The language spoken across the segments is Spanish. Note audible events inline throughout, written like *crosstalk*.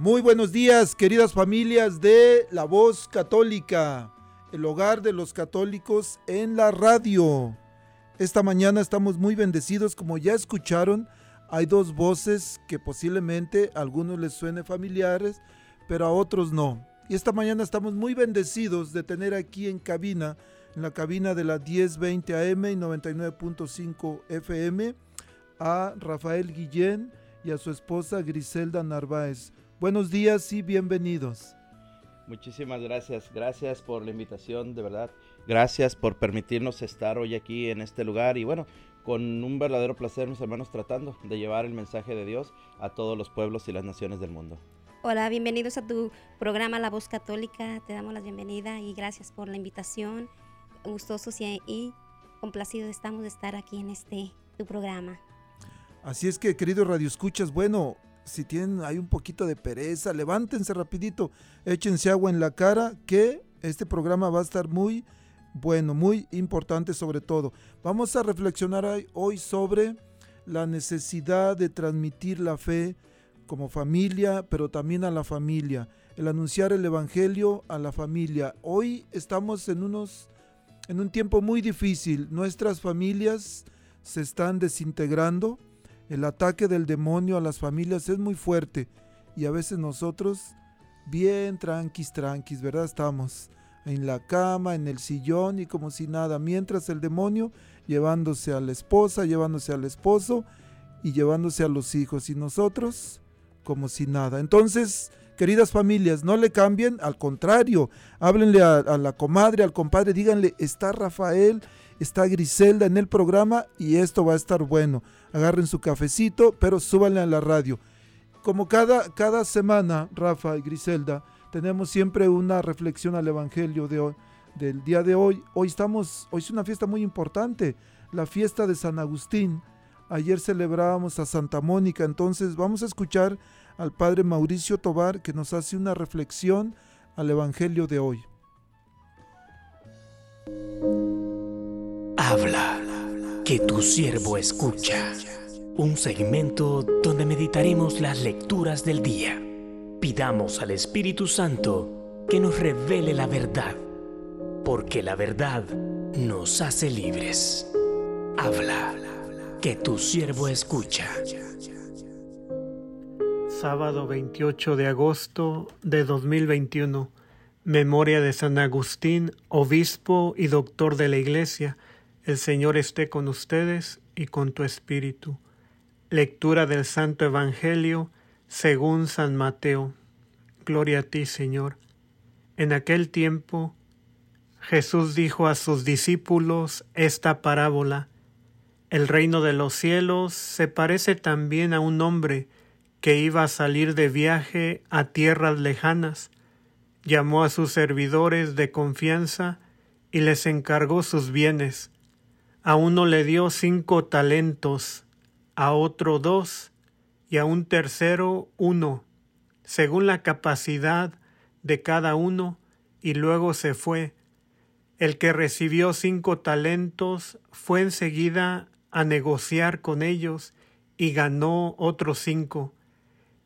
Muy buenos días, queridas familias de La Voz Católica, el hogar de los católicos en la radio. Esta mañana estamos muy bendecidos, como ya escucharon, hay dos voces que posiblemente a algunos les suene familiares, pero a otros no. Y esta mañana estamos muy bendecidos de tener aquí en cabina, en la cabina de la 1020 AM y 99.5 FM, a Rafael Guillén y a su esposa Griselda Narváez. Buenos días y bienvenidos. Muchísimas gracias, gracias por la invitación, de verdad. Gracias por permitirnos estar hoy aquí en este lugar y bueno, con un verdadero placer, mis hermanos, tratando de llevar el mensaje de Dios a todos los pueblos y las naciones del mundo. Hola, bienvenidos a tu programa La Voz Católica. Te damos la bienvenida y gracias por la invitación. Gustosos y, y complacidos estamos de estar aquí en este tu programa. Así es que, queridos radioescuchas, bueno, si tienen hay un poquito de pereza, levántense rapidito, échense agua en la cara, que este programa va a estar muy bueno, muy importante sobre todo. Vamos a reflexionar hoy sobre la necesidad de transmitir la fe como familia, pero también a la familia, el anunciar el evangelio a la familia. Hoy estamos en unos en un tiempo muy difícil, nuestras familias se están desintegrando, el ataque del demonio a las familias es muy fuerte y a veces nosotros bien tranquis, tranquis, ¿verdad? Estamos en la cama, en el sillón y como si nada, mientras el demonio llevándose a la esposa, llevándose al esposo y llevándose a los hijos y nosotros como si nada. Entonces, queridas familias, no le cambien, al contrario, háblenle a, a la comadre, al compadre, díganle, está Rafael, está Griselda en el programa y esto va a estar bueno. Agarren su cafecito, pero súbanle a la radio. Como cada, cada semana, Rafa y Griselda, tenemos siempre una reflexión al Evangelio de hoy, del día de hoy. Hoy estamos, hoy es una fiesta muy importante, la fiesta de San Agustín. Ayer celebrábamos a Santa Mónica, entonces vamos a escuchar al Padre Mauricio Tobar que nos hace una reflexión al Evangelio de hoy. Habla, que tu siervo escucha. Un segmento donde meditaremos las lecturas del día. Pidamos al Espíritu Santo que nos revele la verdad, porque la verdad nos hace libres. Habla, que tu siervo escucha. Sábado 28 de agosto de 2021. Memoria de San Agustín, obispo y doctor de la Iglesia el Señor esté con ustedes y con tu espíritu. Lectura del Santo Evangelio según San Mateo. Gloria a ti, Señor. En aquel tiempo Jesús dijo a sus discípulos esta parábola. El reino de los cielos se parece también a un hombre que iba a salir de viaje a tierras lejanas. Llamó a sus servidores de confianza y les encargó sus bienes. A uno le dio cinco talentos, a otro dos y a un tercero uno, según la capacidad de cada uno, y luego se fue. El que recibió cinco talentos fue enseguida a negociar con ellos y ganó otros cinco.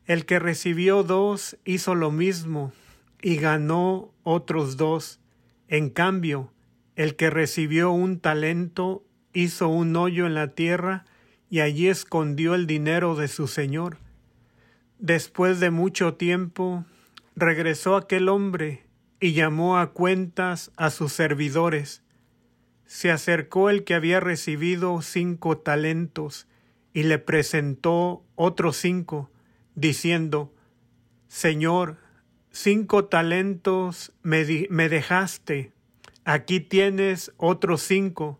El que recibió dos hizo lo mismo y ganó otros dos. En cambio, el que recibió un talento hizo un hoyo en la tierra y allí escondió el dinero de su señor. Después de mucho tiempo, regresó aquel hombre y llamó a cuentas a sus servidores. Se acercó el que había recibido cinco talentos y le presentó otros cinco, diciendo, Señor, cinco talentos me, me dejaste, aquí tienes otros cinco,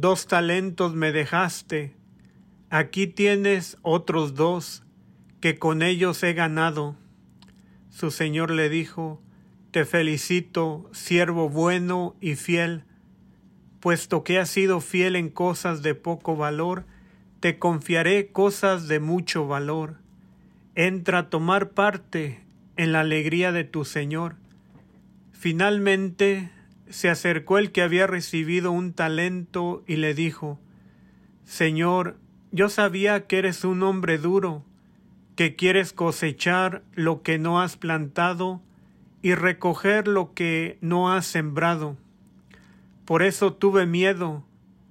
dos talentos me dejaste, aquí tienes otros dos, que con ellos he ganado. Su Señor le dijo, te felicito, siervo bueno y fiel, puesto que has sido fiel en cosas de poco valor, te confiaré cosas de mucho valor. Entra a tomar parte en la alegría de tu Señor. Finalmente se acercó el que había recibido un talento y le dijo, Señor, yo sabía que eres un hombre duro, que quieres cosechar lo que no has plantado y recoger lo que no has sembrado. Por eso tuve miedo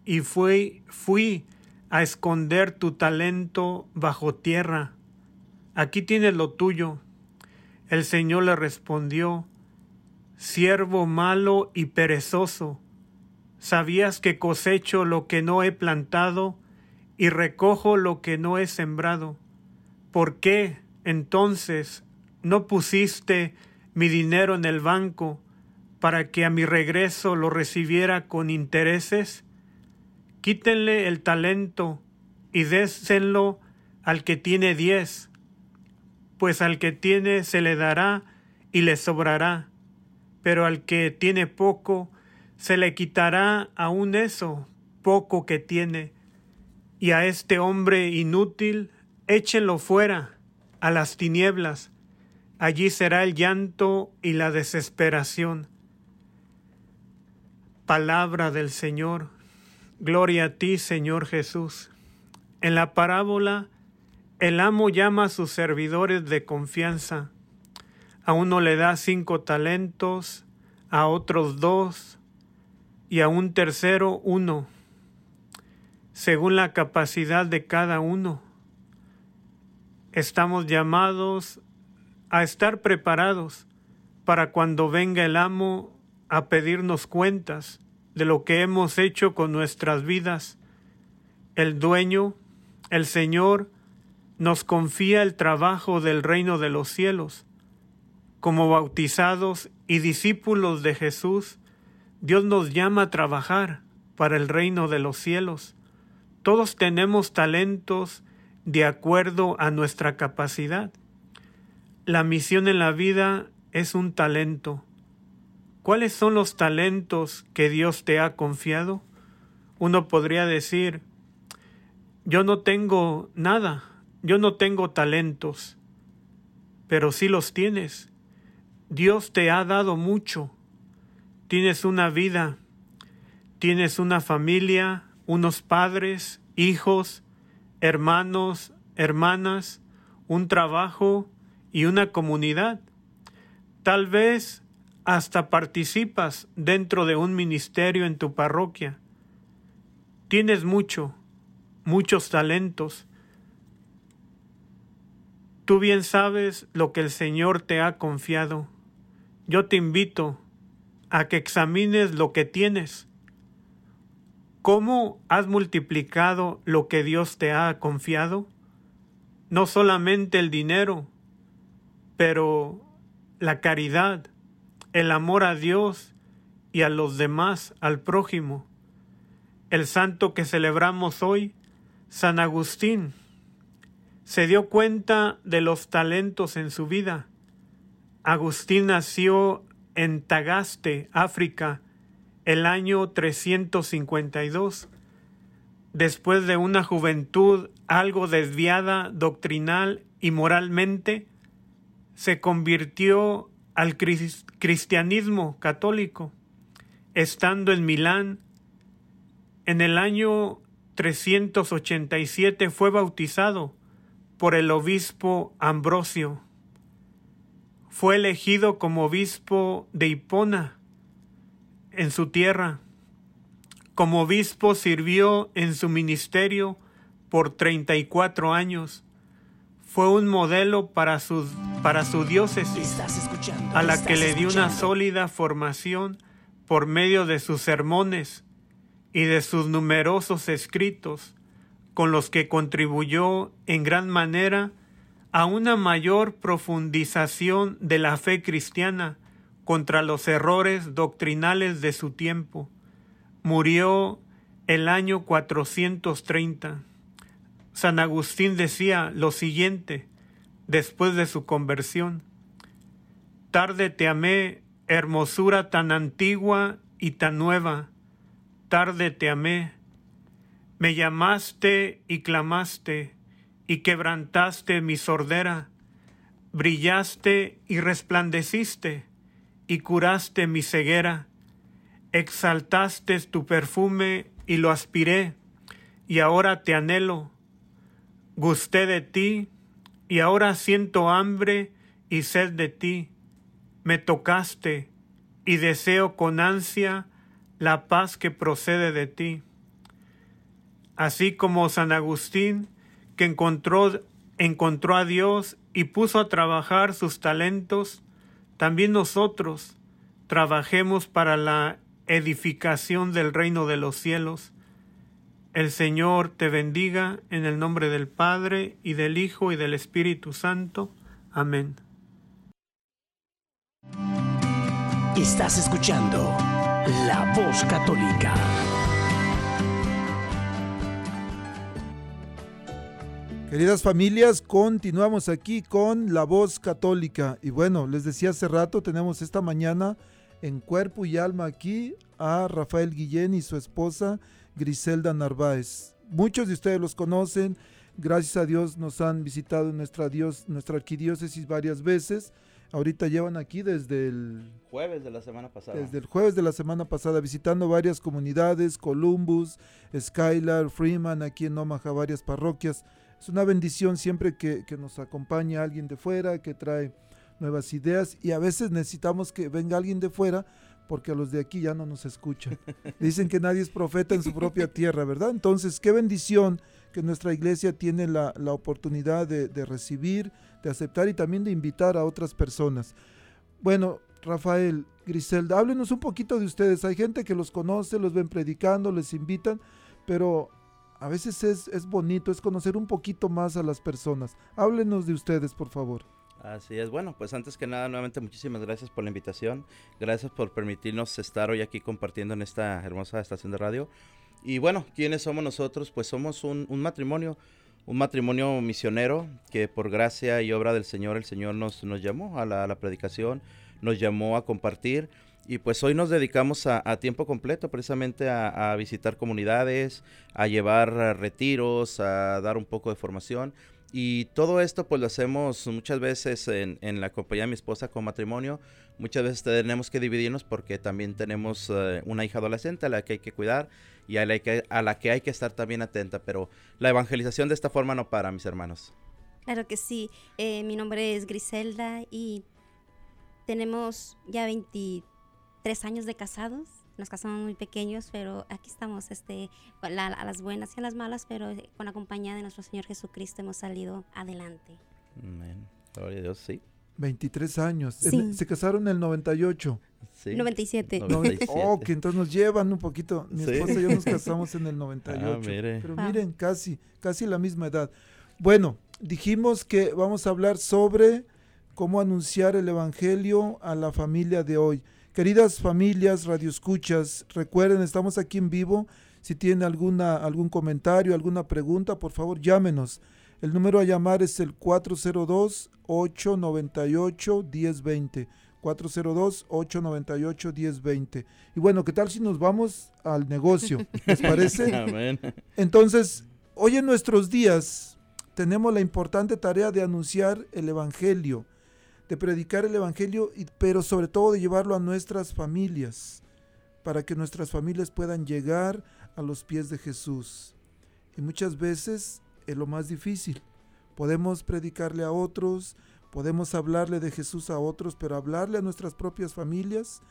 y fui, fui a esconder tu talento bajo tierra. Aquí tienes lo tuyo. El Señor le respondió, Siervo malo y perezoso, ¿sabías que cosecho lo que no he plantado y recojo lo que no he sembrado? ¿Por qué entonces no pusiste mi dinero en el banco para que a mi regreso lo recibiera con intereses? Quítenle el talento y désenlo al que tiene diez, pues al que tiene se le dará y le sobrará, pero al que tiene poco se le quitará aún eso poco que tiene, y a este hombre inútil échenlo fuera a las tinieblas, Allí será el llanto y la desesperación. Palabra del Señor. Gloria a ti, Señor Jesús. En la parábola, el amo llama a sus servidores de confianza. A uno le da cinco talentos, a otros dos y a un tercero uno, según la capacidad de cada uno. Estamos llamados a estar preparados para cuando venga el amo a pedirnos cuentas de lo que hemos hecho con nuestras vidas. El dueño, el Señor, nos confía el trabajo del reino de los cielos. Como bautizados y discípulos de Jesús, Dios nos llama a trabajar para el reino de los cielos. Todos tenemos talentos de acuerdo a nuestra capacidad. La misión en la vida es un talento. ¿Cuáles son los talentos que Dios te ha confiado? Uno podría decir, yo no tengo nada, yo no tengo talentos, pero sí los tienes. Dios te ha dado mucho. Tienes una vida, tienes una familia, unos padres, hijos, hermanos, hermanas, un trabajo, y una comunidad. Tal vez hasta participas dentro de un ministerio en tu parroquia. Tienes mucho, muchos talentos. Tú bien sabes lo que el Señor te ha confiado. Yo te invito a que examines lo que tienes. ¿Cómo has multiplicado lo que Dios te ha confiado? No solamente el dinero, pero la caridad, el amor a Dios y a los demás, al prójimo. El santo que celebramos hoy, San Agustín, se dio cuenta de los talentos en su vida. Agustín nació en Tagaste, África, el año 352, después de una juventud algo desviada doctrinal y moralmente, se convirtió al cristianismo católico, estando en Milán. En el año 387 fue bautizado por el obispo Ambrosio. Fue elegido como obispo de Hipona en su tierra. Como obispo sirvió en su ministerio por 34 años fue un modelo para su, para su diócesis, a la que le dio una sólida formación por medio de sus sermones y de sus numerosos escritos, con los que contribuyó en gran manera a una mayor profundización de la fe cristiana contra los errores doctrinales de su tiempo. Murió el año 430. San Agustín decía lo siguiente después de su conversión. Tarde te amé, hermosura tan antigua y tan nueva. Tarde te amé. Me llamaste y clamaste y quebrantaste mi sordera. Brillaste y resplandeciste y curaste mi ceguera. Exaltaste tu perfume y lo aspiré, y ahora te anhelo Gusté de ti y ahora siento hambre y sed de ti. Me tocaste y deseo con ansia la paz que procede de ti. Así como San Agustín, que encontró, encontró a Dios y puso a trabajar sus talentos, también nosotros trabajemos para la edificación del reino de los cielos el Señor te bendiga en el nombre del Padre y del Hijo y del Espíritu Santo. Amén. Estás escuchando La Voz Católica. Queridas familias, continuamos aquí con La Voz Católica. Y bueno, les decía hace rato, tenemos esta mañana en cuerpo y alma aquí a Rafael Guillén y su esposa Griselda Narváez. Muchos de ustedes los conocen, gracias a Dios nos han visitado en nuestra, Dios, nuestra arquidiócesis varias veces. Ahorita llevan aquí desde el jueves de la semana pasada. Desde el jueves de la semana pasada, visitando varias comunidades, Columbus, Skylar, Freeman, aquí en Omaha, varias parroquias. Es una bendición siempre que, que nos acompaña alguien de fuera, que trae nuevas ideas y a veces necesitamos que venga alguien de fuera porque a los de aquí ya no nos escuchan. *laughs* Dicen que nadie es profeta en su propia tierra, ¿verdad? Entonces, qué bendición que nuestra iglesia tiene la, oportunidad de, recibir, de aceptar y también de invitar a otras personas. Bueno, Rafael, Griselda, háblenos un poquito de ustedes. Hay gente que los conoce, los ven predicando, les invitan, pero a veces es, es bonito, es conocer un poquito más a las personas. Háblenos de ustedes, por favor. Así es, bueno, pues antes que nada, nuevamente muchísimas gracias por la invitación, gracias por permitirnos estar hoy aquí compartiendo en esta hermosa estación de radio. Y bueno, ¿quiénes somos nosotros? Pues somos un, matrimonio, un matrimonio misionero que por gracia y obra del Señor, el Señor nos, nos llamó a la, predicación, nos llamó a compartir. Y pues hoy nos dedicamos a, tiempo completo precisamente a, visitar comunidades, a llevar retiros, a dar un poco de formación y todo esto pues lo hacemos muchas veces en, la compañía de mi esposa con matrimonio. Muchas veces tenemos que dividirnos porque también tenemos eh, una hija adolescente a la que hay que cuidar y a la que, a la que hay que estar también atenta. Pero la evangelización de esta forma no para, mis hermanos. Claro que sí. Eh, mi nombre es Griselda y tenemos ya 23 años de casados. Nos casamos muy pequeños, pero aquí estamos, este, a las buenas y a las malas, pero con la compañía de nuestro Señor Jesucristo hemos salido adelante. Amén. Gloria a Dios, sí. 23 años. se casaron en el 98. Sí. 97. Oh, que entonces nos llevan un poquito. Mi esposa y yo nos *laughs* casamos en el 98. Ah, Pero miren, casi, casi la misma edad. Bueno, dijimos que vamos a hablar sobre cómo anunciar el Evangelio a la familia de hoy. Queridas familias, radioescuchas, recuerden, estamos aquí en vivo. Si tienen alguna, algún comentario, alguna pregunta, por favor, llámenos. El número a llamar es el 402-898-1020. 402-898-1020. Y bueno, ¿qué tal si nos vamos al negocio? ¿Les parece? *laughs* Entonces, hoy en nuestros días tenemos la importante tarea de anunciar el Evangelio de predicar el Evangelio, pero sobre todo de llevarlo a nuestras familias, para que nuestras familias puedan llegar a los pies de Jesús. Y muchas veces es lo más difícil. Podemos predicarle a otros, podemos hablarle de Jesús a otros, pero hablarle a nuestras propias familias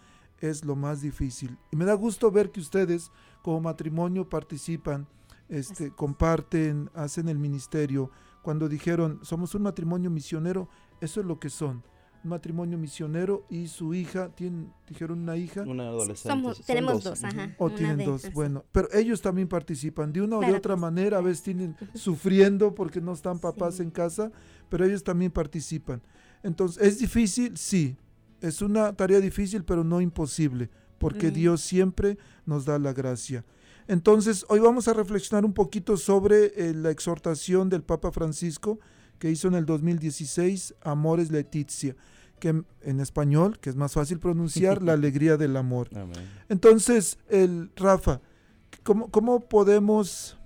es lo más difícil. Y me da gusto ver que ustedes como matrimonio participan, este, comparten, hacen el ministerio. Cuando dijeron, somos un matrimonio misionero, eso es lo que son. Un matrimonio misionero y su hija, tienen, dijeron una hija. Una adolescente. tenemos dos, ajá. O tienen dos, bueno. Pero ellos también participan de una o de otra manera. A veces tienen sufriendo porque no están papás en casa, pero ellos también participan. Entonces, ¿es difícil? Sí. Es una tarea difícil, pero no imposible, porque Dios siempre nos da la gracia. Entonces, hoy vamos a reflexionar un poquito sobre eh, la exhortación del Papa Francisco que hizo en el 2016, Amores Letizia, que en español, que es más fácil pronunciar, la *laughs* alegría del amor. Entonces, el Rafa, ¿cómo, ¿cómo podemos,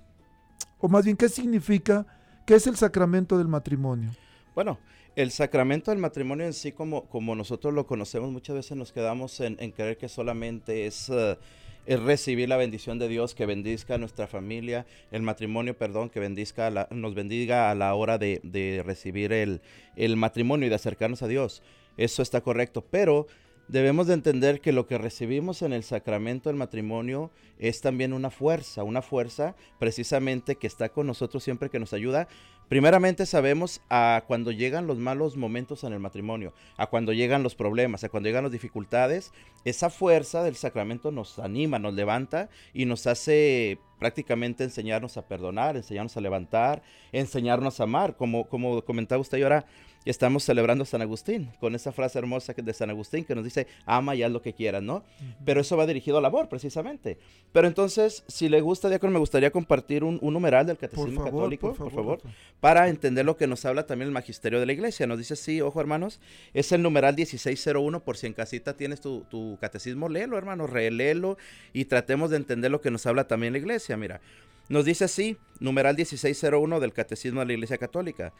o más bien, qué significa, qué es el sacramento del matrimonio? Bueno, el sacramento del matrimonio en sí, como, como nosotros lo conocemos, muchas veces nos quedamos en, creer que solamente es... Eh, es recibir la bendición de Dios que bendizca a nuestra familia, el matrimonio, perdón, que bendizca nos bendiga a la hora de, recibir el, el matrimonio y de acercarnos a Dios. Eso está correcto, pero debemos de entender que lo que recibimos en el sacramento del matrimonio es también una fuerza, una fuerza precisamente que está con nosotros siempre que nos ayuda. Primeramente sabemos a cuando llegan los malos momentos en el matrimonio, a cuando llegan los problemas, a cuando llegan las dificultades, esa fuerza del sacramento nos anima, nos levanta y nos hace prácticamente enseñarnos a perdonar, enseñarnos a levantar, enseñarnos a amar, como, como comentaba usted ahora estamos celebrando San Agustín, con esa frase hermosa de San Agustín que nos dice, ama y haz lo que quieras, ¿no? Pero eso va dirigido al amor, precisamente. Pero entonces, si le gusta, Diácono, me gustaría compartir un, numeral del Catecismo Católico, por favor, para entender lo que nos habla también el Magisterio de la Iglesia. Nos dice, sí, ojo, hermanos, es el numeral 1601, por si en casita tienes tu, tu catecismo, léelo, hermano, reléelo y tratemos de entender lo que nos habla también la Iglesia. Mira, nos dice así, numeral 1601 del Catecismo de la Iglesia Católica.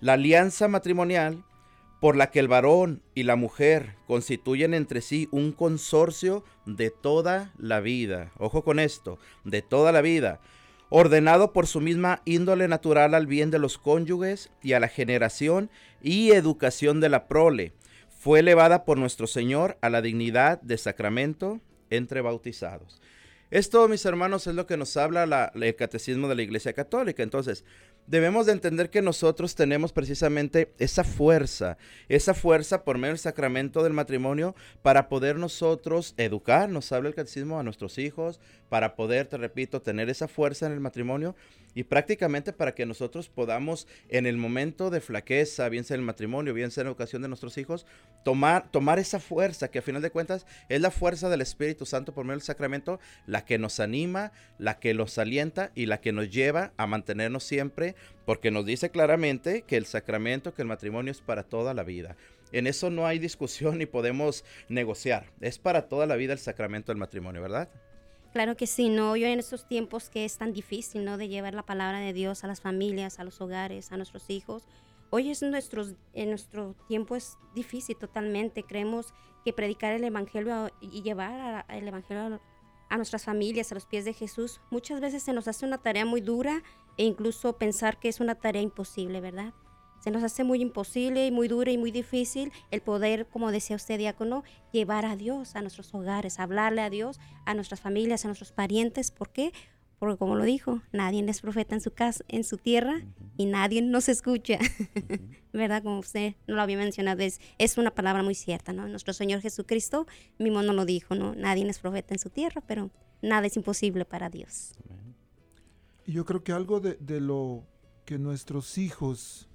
La alianza matrimonial por la que el varón y la mujer constituyen entre sí un consorcio de toda la vida. Ojo con esto, de toda la vida, ordenado por su misma índole natural al bien de los cónyuges y a la generación y educación de la prole. Fue elevada por nuestro Señor a la dignidad de sacramento entre bautizados. Esto, mis hermanos, es lo que nos habla el catecismo de la Iglesia Católica. Entonces, debemos de entender que nosotros tenemos precisamente esa fuerza, esa fuerza por medio del sacramento del matrimonio para poder nosotros educar, nos habla el catecismo a nuestros hijos, para poder, te repito, tener esa fuerza en el matrimonio y prácticamente para que nosotros podamos en el momento de flaqueza, bien sea en el matrimonio, bien sea en la educación de nuestros hijos, tomar, tomar esa fuerza que a final de cuentas es la fuerza del Espíritu Santo por medio del sacramento, la que nos anima, la que los alienta y la que nos lleva a mantenernos siempre, porque nos dice claramente que el sacramento, que el matrimonio es para toda la vida. En eso no hay discusión ni podemos negociar. Es para toda la vida el sacramento del matrimonio, ¿verdad? Claro que sí, ¿no? Yo en estos tiempos que es tan difícil, ¿no? De llevar la palabra de Dios a las familias, a los hogares, a nuestros hijos. Hoy es nuestros, en nuestro tiempo es difícil totalmente. Creemos que predicar el Evangelio y llevar el Evangelio a, nuestras familias, a los pies de Jesús, muchas veces se nos hace una tarea muy dura e incluso pensar que es una tarea imposible, ¿verdad? se nos hace muy imposible y muy duro y muy difícil el poder, como decía usted, diácono, llevar a Dios a nuestros hogares, hablarle a Dios, a nuestras familias, a nuestros parientes. ¿Por qué? Porque como lo dijo, nadie es profeta en su casa, en su tierra, y nadie nos escucha. *laughs* ¿Verdad? Como usted no lo había mencionado, es, es una palabra muy cierta, ¿no? Nuestro Señor Jesucristo mismo no lo dijo, ¿no? Nadie es profeta en su tierra, pero nada es imposible para Dios. Y yo creo que algo de, de lo que nuestros hijos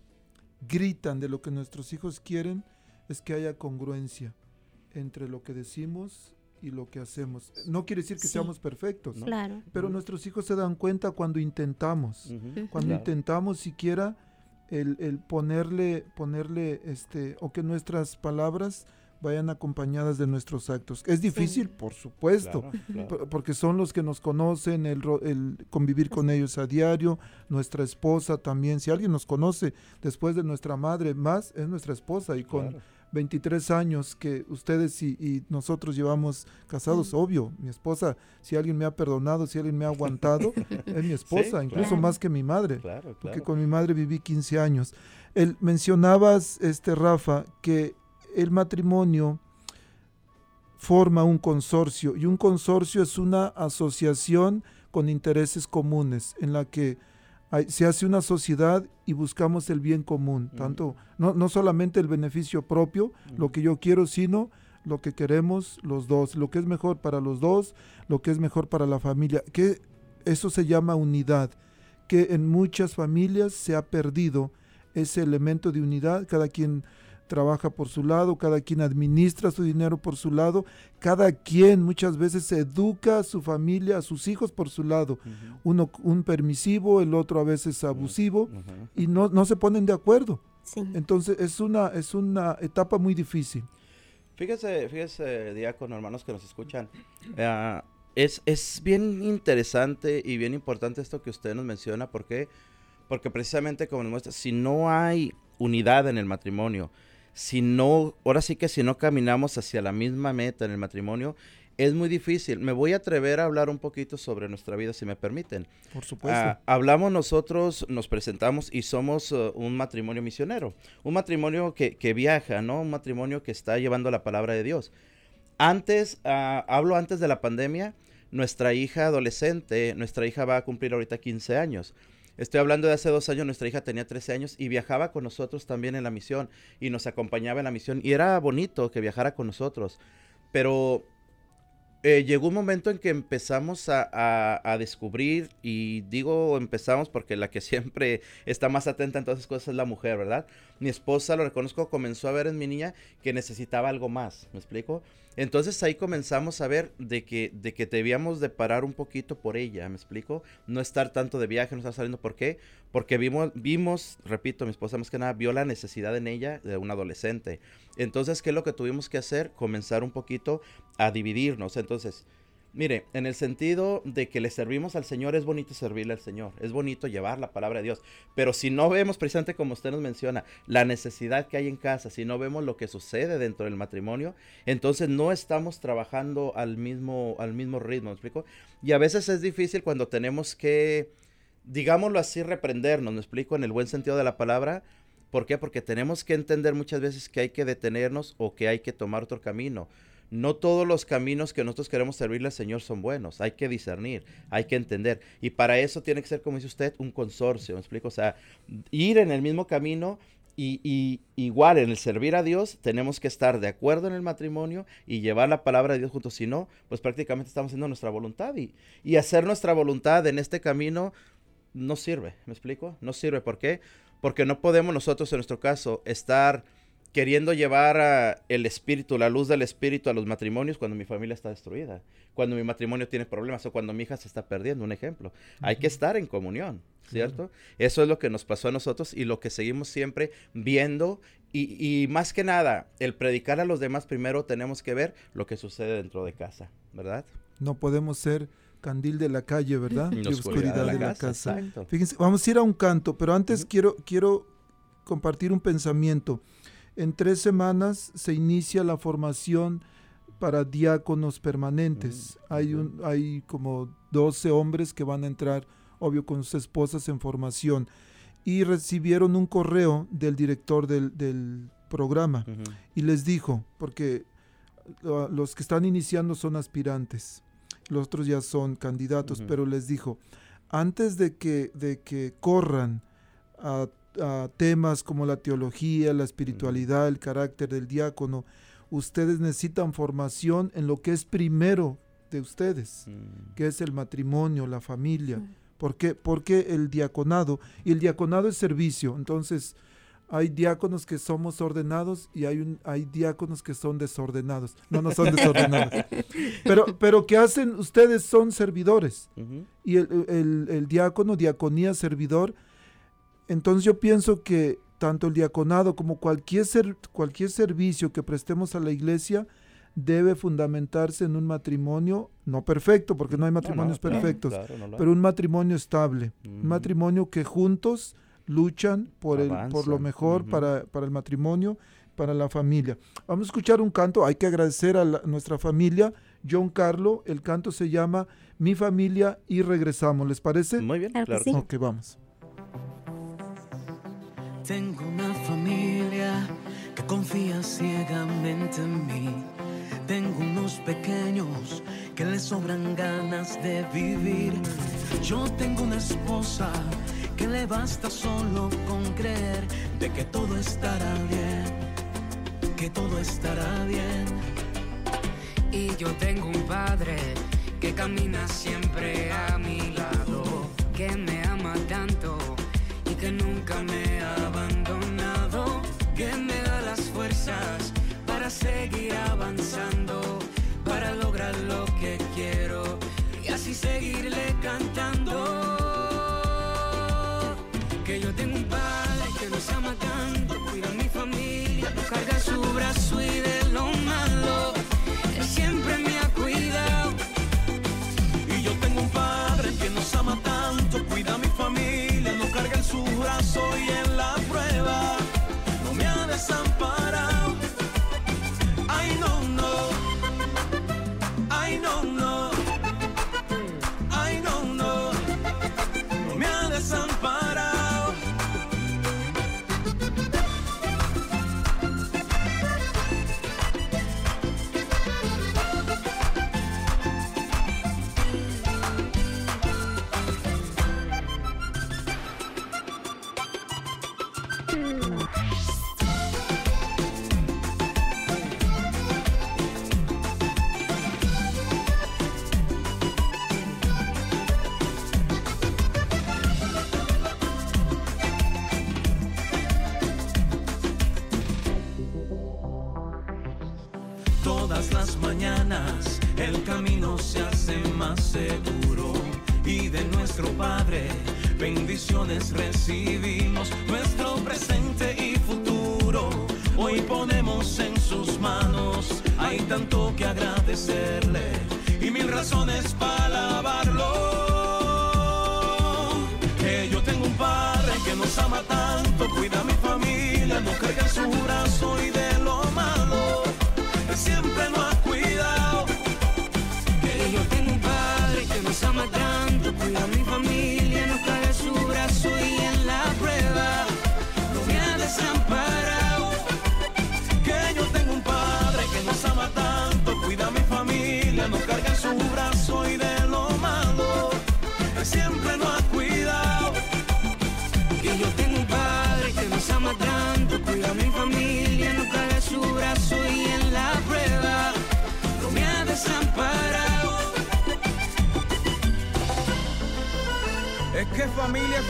gritan, de lo que nuestros hijos quieren, es que haya congruencia entre lo que decimos y lo que hacemos. No quiere decir que Sí. seamos perfectos, Claro. pero nuestros hijos se dan cuenta cuando intentamos, cuando Claro. intentamos siquiera el, el ponerle, ponerle, este, o que nuestras palabras vayan acompañadas de nuestros actos. Es difícil, por supuesto, Claro, claro. por- porque son los que nos conocen, el, ro- el convivir con ellos a diario, nuestra esposa también. Si alguien nos conoce después de nuestra madre, más es nuestra esposa y con Claro. 23 años que ustedes y, y nosotros llevamos casados, obvio, mi esposa, si alguien me ha perdonado, si alguien me ha aguantado, es mi *laughs* esposa, incluso claro. más que mi madre, Claro, porque claro. con mi madre viví 15 años. El, mencionabas, este Rafa, que el matrimonio forma un consorcio y un consorcio es una asociación con intereses comunes en la que hay- se hace una sociedad y buscamos el bien común, tanto no, no solamente el beneficio propio, lo que yo quiero, sino lo que queremos los dos, lo que es mejor para los dos, lo que es mejor para la familia, que eso se llama unidad, que en muchas familias se ha perdido ese elemento de unidad, cada quien trabaja por su lado, cada quien administra su dinero por su lado, cada quien muchas veces educa a su familia, a sus hijos por su lado, Ujú. uno un permisivo, el otro a veces abusivo y no, no se ponen de acuerdo. Sí. Entonces es una, es una etapa muy difícil. Fíjese, fíjese, diácono, hermanos que nos escuchan. eh, es, es bien interesante y bien importante esto que usted nos menciona. ¿Por qué? Porque precisamente como nos muestra, si no hay unidad en el matrimonio, si no, ahora sí que si no caminamos hacia la misma meta en el matrimonio, es muy difícil. Me voy a atrever a hablar un poquito sobre nuestra vida, si me permiten. Por supuesto. Ah, hablamos nosotros, nos presentamos y somos uh, un matrimonio misionero, un matrimonio que, que viaja, ¿no? Un matrimonio que está llevando la palabra de Dios. Antes, ah, hablo antes de la pandemia, nuestra hija adolescente, nuestra hija va a cumplir ahorita 15 años. Estoy hablando de hace dos años, nuestra hija tenía 13 años y viajaba con nosotros también en la misión y nos acompañaba en la misión y era bonito que viajara con nosotros. Pero eh, llegó un momento en que empezamos a, a- descubrir, y digo empezamos porque la que *laughs* siempre está más atenta en todas esas cosas es la mujer, ¿verdad? Mi esposa, lo reconozco, comenzó a ver en mi niña que necesitaba algo más, ¿me explico? Entonces ahí comenzamos a ver de que, de que debíamos de parar un poquito por ella, ¿me explico? No estar tanto de viaje, no estar saliendo, ¿por qué? Porque vimos, vimos, repito, mi esposa más que nada vio la necesidad en ella de un adolescente. Entonces, ¿qué es lo que tuvimos que hacer? Comenzar un poquito a dividirnos. Entonces, mire, en el sentido de que le servimos al Señor, es bonito servirle al Señor, es bonito llevar la palabra de Dios, pero si no vemos precisamente como usted nos menciona, la necesidad que hay en casa, si no vemos lo que sucede dentro del matrimonio, entonces no estamos trabajando al mismo, al mismo ritmo, ¿me explico? Y a veces es difícil cuando tenemos que, digámoslo así, reprendernos, ¿me explico? En el buen sentido de la palabra, ¿Por qué? Porque tenemos que entender muchas veces que hay que detenernos o que hay que tomar otro camino. No todos los caminos que nosotros queremos servirle al Señor son buenos. Hay que discernir, hay que entender. Y para eso tiene que ser, como dice usted, un consorcio. ¿Me explico? O sea, ir en el mismo camino y, igual en el servir a Dios tenemos que estar de acuerdo en el matrimonio y llevar la palabra de Dios juntos. Si no, pues prácticamente estamos haciendo nuestra voluntad. Y, y hacer nuestra voluntad en este camino no sirve. ¿Me explico? No sirve. ¿Por qué? Porque no podemos nosotros, en nuestro caso, estar queriendo llevar a el espíritu, la luz del espíritu a los matrimonios cuando mi familia está destruida, cuando mi matrimonio tiene problemas o cuando mi hija se está perdiendo, un ejemplo. Hay que estar en comunión, ¿cierto? Eso es lo que nos pasó a nosotros y lo que seguimos siempre viendo y, y más que nada, el predicar a los demás primero tenemos que ver lo que sucede dentro de casa, ¿verdad? No podemos ser candil de la calle, ¿verdad? *laughs* Y oscuridad de la, casa. exacto. Fíjense, vamos a ir a un canto, pero antes quiero, quiero compartir un pensamiento. En tres semanas se inicia la formación para diáconos permanentes. Hay, un, hay como 12 hombres que van a entrar, obvio, con sus esposas en formación. y recibieron un correo del director del, del programa y les dijo, porque uh, los que están iniciando son aspirantes, los otros ya son candidatos, pero les dijo, antes de que, de que corran a, a temas como la teología, la espiritualidad, el carácter del diácono, ustedes necesitan formación en lo que es primero de ustedes, Mm. que es el matrimonio, la familia. ¿Por qué? Porque el diaconado, y el diaconado es servicio, entonces hay diáconos que somos ordenados y hay, un, hay diáconos que son desordenados. No, no son desordenados. *laughs* pero, pero que hacen, ustedes son servidores. Y el, el- el diácono, diaconía, servidor. Entonces yo pienso que tanto el diaconado como cualquier, ser- cualquier servicio que prestemos a la iglesia debe fundamentarse en un matrimonio, no perfecto, porque no hay No, no, matrimonios claro, perfectos, claro, no pero un matrimonio estable, un matrimonio que juntos luchan por, el, por lo mejor para, para el matrimonio, para la familia. Vamos a escuchar un canto, hay que agradecer a la- nuestra familia, John Carlo, el canto se llama Mi familia y regresamos, ¿les parece? Muy bien, Claro que claro. sí. Ok, vamos. Tengo una familia que confía ciegamente en mí. Tengo unos pequeños que les sobran ganas de vivir. Yo tengo una esposa que le basta solo con creer de que todo estará bien, que todo estará bien. Y yo tengo un padre que camina siempre a mi lado, que me ama tanto y que nunca me ha para seguir avanzando, para lograr lo que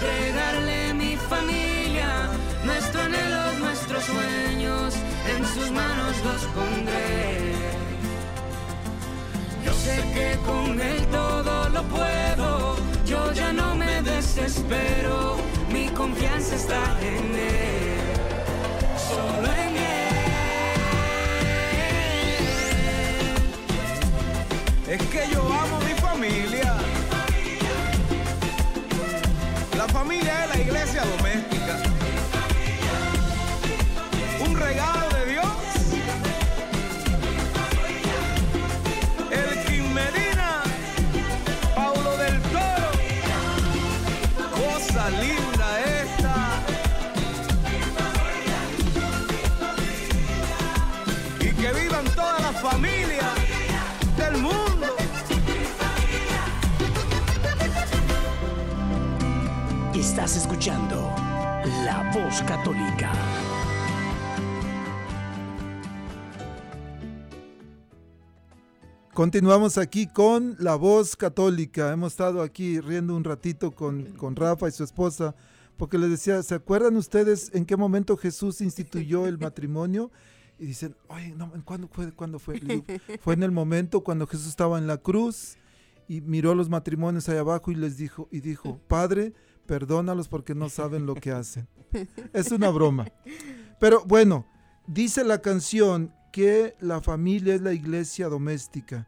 Entregarle mi familia, nuestro anhelo, nuestros sueños, en sus manos los pondré. Yo sé que con él todo lo puedo, yo ya no me desespero, mi confianza está en Él, solo en Él. Es que yo amo mi familia. Familia es la iglesia doméstica. Escuchando La Voz Católica. Continuamos aquí con La Voz Católica. Hemos estado aquí riendo un ratito con, con Rafa y su esposa, porque les decía, ¿se acuerdan ustedes en qué momento Jesús instituyó el matrimonio? Y dicen, oye, no, ¿en ¿cuándo fue? ¿Cuándo fue? Digo, fue en el momento cuando Jesús estaba en la cruz y miró los matrimonios allá abajo y les dijo, y dijo, Padre, perdónalos porque no saben lo que hacen. *laughs* Es una broma. Pero bueno, dice la canción que la familia es la iglesia doméstica.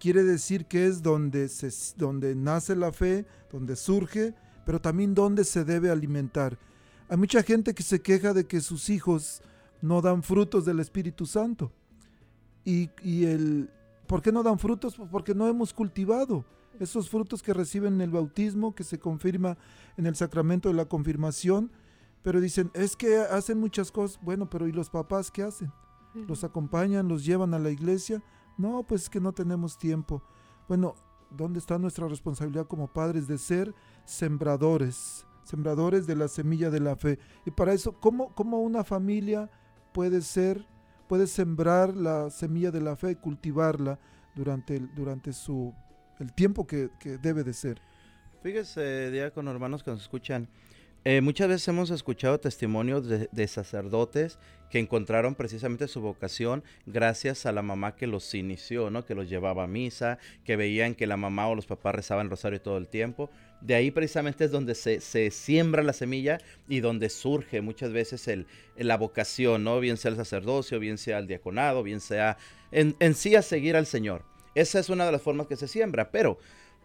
Quiere decir que es donde, se, donde nace la fe, donde surge, pero también donde se debe alimentar. Hay mucha gente que se queja de que sus hijos no dan frutos del Espíritu Santo. Y, y el, ¿Por qué no dan frutos? Pues porque no hemos cultivado esos frutos que reciben en el bautismo, que se confirma en el sacramento de la confirmación. Pero dicen, es que hacen muchas cosas. Bueno, pero ¿y los papás qué hacen? ¿Los acompañan, los llevan a la iglesia? No, pues es que no tenemos tiempo. Bueno, ¿dónde está nuestra responsabilidad como padres de ser sembradores? Sembradores de la semilla de la fe. Y para eso, ¿cómo, cómo una familia puede ser, puede sembrar la semilla de la fe y cultivarla durante, el, durante su, el tiempo que, que debe de ser? Fíjese, diácono, hermanos que nos escuchan, eh, muchas veces hemos escuchado testimonios de, sacerdotes que encontraron precisamente su vocación gracias a la mamá que los inició, ¿no? Que los llevaba a misa, que veían que la mamá o los papás rezaban rosario todo el tiempo. De ahí precisamente es donde se, se siembra la semilla y donde surge muchas veces el, la vocación, ¿no? Bien sea el sacerdocio, bien sea el diaconado, bien sea en, en sí a seguir al Señor. Esa es una de las formas que se siembra, pero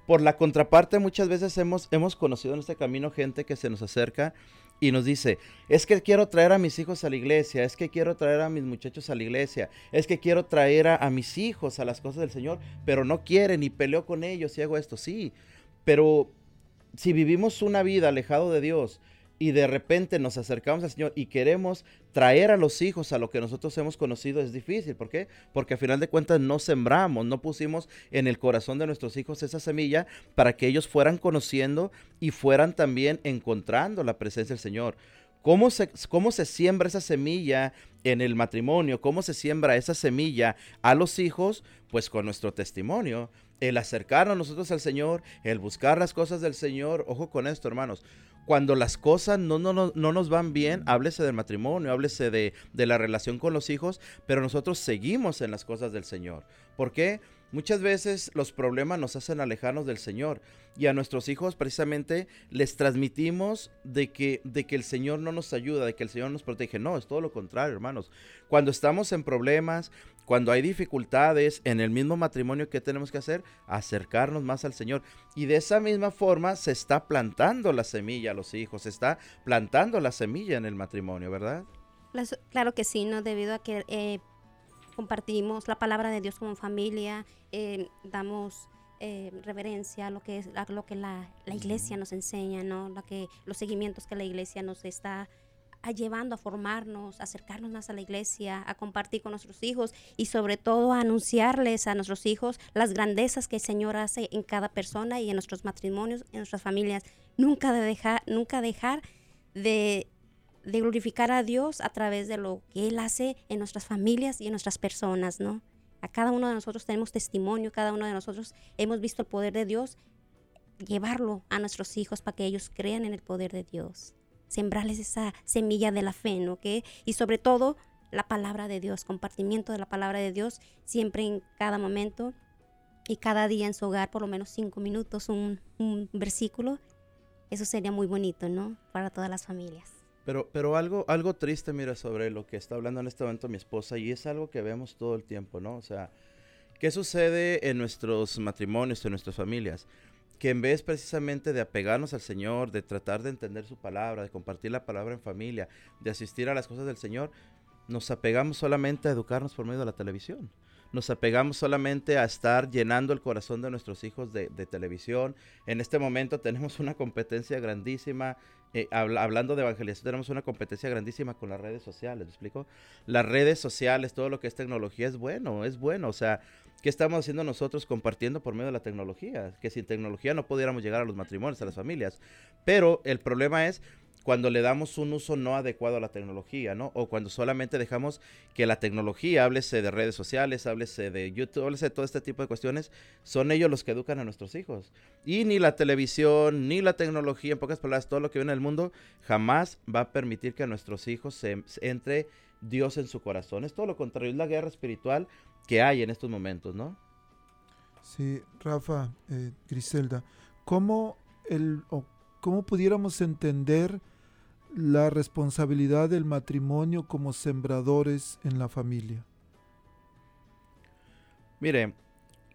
por la contraparte, muchas veces hemos, hemos conocido en este camino gente que se nos acerca y nos dice, es que quiero traer a mis hijos a la iglesia, es que quiero traer a mis muchachos a la iglesia, es que quiero traer a, a mis hijos a las cosas del Señor, pero no quieren y peleo con ellos y hago esto, sí, pero si vivimos una vida alejado de Dios, y de repente nos acercamos al Señor y queremos traer a los hijos a lo que nosotros hemos conocido, es difícil. ¿Por qué? Porque a final de cuentas no sembramos, no pusimos en el corazón de nuestros hijos esa semilla para que ellos fueran conociendo y fueran también encontrando la presencia del Señor. ¿Cómo se, ¿Cómo se siembra esa semilla en el matrimonio? ¿Cómo se siembra esa semilla a los hijos? Pues con nuestro testimonio el acercarnos nosotros al Señor, el buscar las cosas del Señor. Ojo con esto, hermanos. Cuando las cosas no, no, no, no nos van bien, háblese del matrimonio, háblese de, de, la relación con los hijos, pero nosotros seguimos en las cosas del Señor. ¿Por qué? Muchas veces los problemas nos hacen alejarnos del Señor y a nuestros hijos precisamente les transmitimos de que, de que el Señor no nos ayuda, de que el Señor nos protege. No, es todo lo contrario, hermanos. Cuando estamos en problemas, cuando hay dificultades en el mismo matrimonio, ¿qué tenemos que hacer? Acercarnos más al Señor. Y de esa misma forma se está plantando la semilla a los hijos, se está plantando la semilla en el matrimonio, ¿verdad? Claro que sí, ¿no? Debido a que eh, compartimos la palabra de Dios como familia, eh, damos eh, reverencia a lo que es a lo que la, la, iglesia nos enseña, ¿no? Lo que, los seguimientos que la iglesia nos está a llevando a formarnos, a acercarnos más a la iglesia, a compartir con nuestros hijos y sobre todo a anunciarles a nuestros hijos las grandezas que el Señor hace en cada persona y en nuestros matrimonios, en nuestras familias. Nunca, de dejar, nunca dejar de, de glorificar a Dios a través de lo que Él hace en nuestras familias y en nuestras personas, ¿no? A cada uno de nosotros tenemos testimonio, cada uno de nosotros hemos visto el poder de Dios, llevarlo a nuestros hijos para que ellos crean en el poder de Dios sembrarles esa semilla de la fe, ¿no? Y sobre todo la palabra de Dios, compartimiento de la palabra de Dios siempre en cada momento y cada día en su hogar, por lo menos cinco minutos, un versículo eso sería muy bonito, ¿no? Para todas las familias. Pero, pero algo, algo triste, mira, sobre lo que está hablando en este momento mi esposa, y es algo que vemos todo el tiempo, ¿no? O sea, ¿qué sucede en nuestros matrimonios, en nuestras familias? Que en vez precisamente de apegarnos al Señor, de tratar de entender su palabra, de compartir la palabra en familia, de asistir a las cosas del Señor, nos apegamos solamente a educarnos por medio de la televisión nos apegamos solamente a estar llenando el corazón de nuestros hijos de, televisión. En este momento tenemos una competencia grandísima, eh, hablando de evangelización, tenemos una competencia grandísima con las redes sociales, ¿me explico? Las redes sociales, todo lo que es tecnología es bueno, es bueno, o sea, ¿qué estamos haciendo nosotros compartiendo por medio de la tecnología? Que sin tecnología no pudiéramos llegar a los matrimonios, a las familias. Pero el problema es cuando le damos un uso no adecuado a la tecnología, ¿no? O cuando solamente dejamos que la tecnología, háblese de redes sociales, háblese de YouTube, háblese de todo este tipo de cuestiones, son ellos los que educan a nuestros hijos. Y ni la televisión, ni la tecnología, en pocas palabras, todo lo que viene del mundo, jamás va a permitir que a nuestros hijos se, entre Dios en su corazón. Es todo lo contrario, es la guerra espiritual que hay en estos momentos, ¿no? Sí, Rafa, eh, Griselda, ¿cómo, el, ¿cómo pudiéramos entender la responsabilidad del matrimonio como sembradores en la familia? Mire,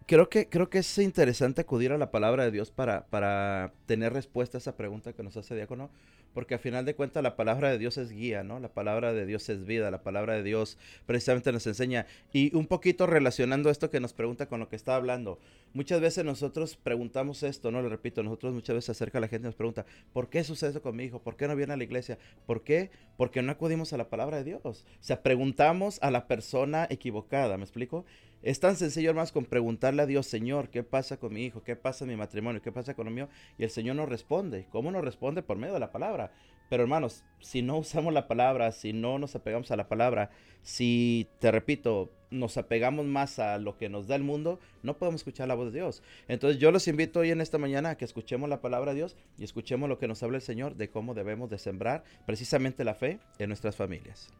creo que, creo que es interesante acudir a la palabra de Dios para, para tener respuesta a esa pregunta que nos hace Diácono, porque al final de cuentas la palabra de Dios es guía, ¿no? La palabra de Dios es vida, la palabra de Dios precisamente nos enseña. Y un poquito relacionando esto que nos pregunta con lo que está hablando, muchas veces nosotros preguntamos esto, ¿no? Le repito, nosotros muchas veces acerca a la gente nos pregunta, ¿por qué sucede esto con mi hijo? ¿Por qué no viene a la iglesia? ¿Por qué? Porque no acudimos a la palabra de Dios. O sea, preguntamos a la persona equivocada, ¿me explico? Es tan sencillo, hermanos, con preguntarle a Dios, Señor, ¿qué pasa con mi hijo? ¿Qué pasa en mi matrimonio? ¿Qué pasa con lo mío? Y el Señor nos responde. ¿Cómo nos responde? Por medio de la palabra. Pero hermanos, si no usamos la palabra, si no nos apegamos a la palabra, si, te repito, nos apegamos más a lo que nos da el mundo, no podemos escuchar la voz de Dios. Entonces yo los invito hoy en esta mañana a que escuchemos la palabra de Dios y escuchemos lo que nos habla el Señor de cómo debemos de sembrar precisamente la fe en nuestras familias.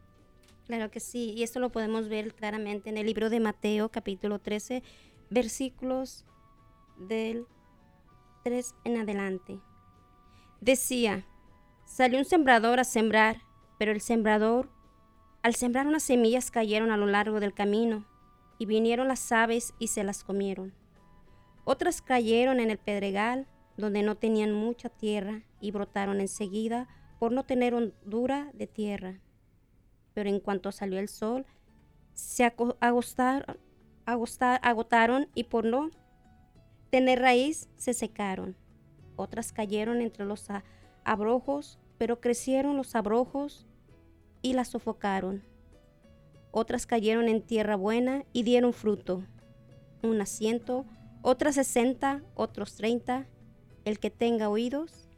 Claro que sí, y esto lo podemos ver claramente en el libro de Mateo capítulo 13, versículos del 3 en adelante. Decía, salió un sembrador a sembrar, pero el sembrador, al sembrar unas semillas cayeron a lo largo del camino, y vinieron las aves y se las comieron. Otras cayeron en el pedregal, donde no tenían mucha tierra, y brotaron enseguida por no tener hondura de tierra pero en cuanto salió el sol, se agostaron, agotaron y por no tener raíz se secaron. Otras cayeron entre los abrojos, pero crecieron los abrojos y las sofocaron. Otras cayeron en tierra buena y dieron fruto. Un asiento, otras sesenta, otros treinta. El que tenga oídos,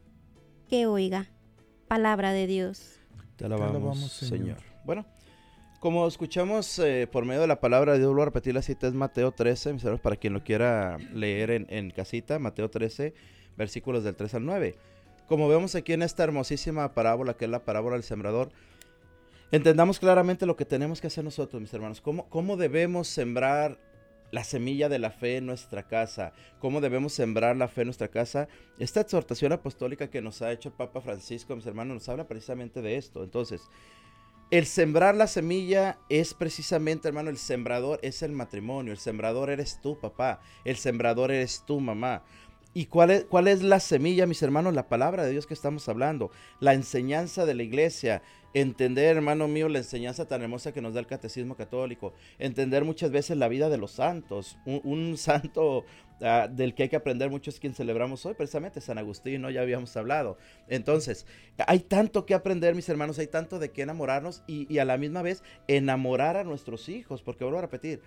que oiga. Palabra de Dios. Te alabamos, Señor. Bueno, como escuchamos eh, por medio de la palabra de Dios, voy a repetir la cita, es Mateo 13, mis hermanos, para quien lo quiera leer en, casita, Mateo 13, versículos del 3 al 9. Como vemos aquí en esta hermosísima parábola, que es la parábola del sembrador, entendamos claramente lo que tenemos que hacer nosotros, mis hermanos, cómo, cómo debemos sembrar la semilla de la fe en nuestra casa, cómo debemos sembrar la fe en nuestra casa. Esta exhortación apostólica que nos ha hecho el Papa Francisco, mis hermanos, nos habla precisamente de esto. Entonces, el sembrar la semilla es precisamente, hermano, el sembrador es el matrimonio, el sembrador eres tú, papá, el sembrador eres tú, mamá. ¿Y cuál es, cuál es la semilla, mis hermanos? La palabra de Dios que estamos hablando, la enseñanza de la iglesia, entender, hermano mío, la enseñanza tan hermosa que nos da el catecismo católico, entender muchas veces la vida de los santos. Un, *laughs* santo ah, del que hay que aprender mucho es quien celebramos hoy, precisamente San Agustín, ¿no? Ya habíamos hablado. Entonces, hay tanto que aprender, mis hermanos, hay tanto de qué enamorarnos y, y a la misma vez enamorar a nuestros hijos, porque vuelvo a repetir,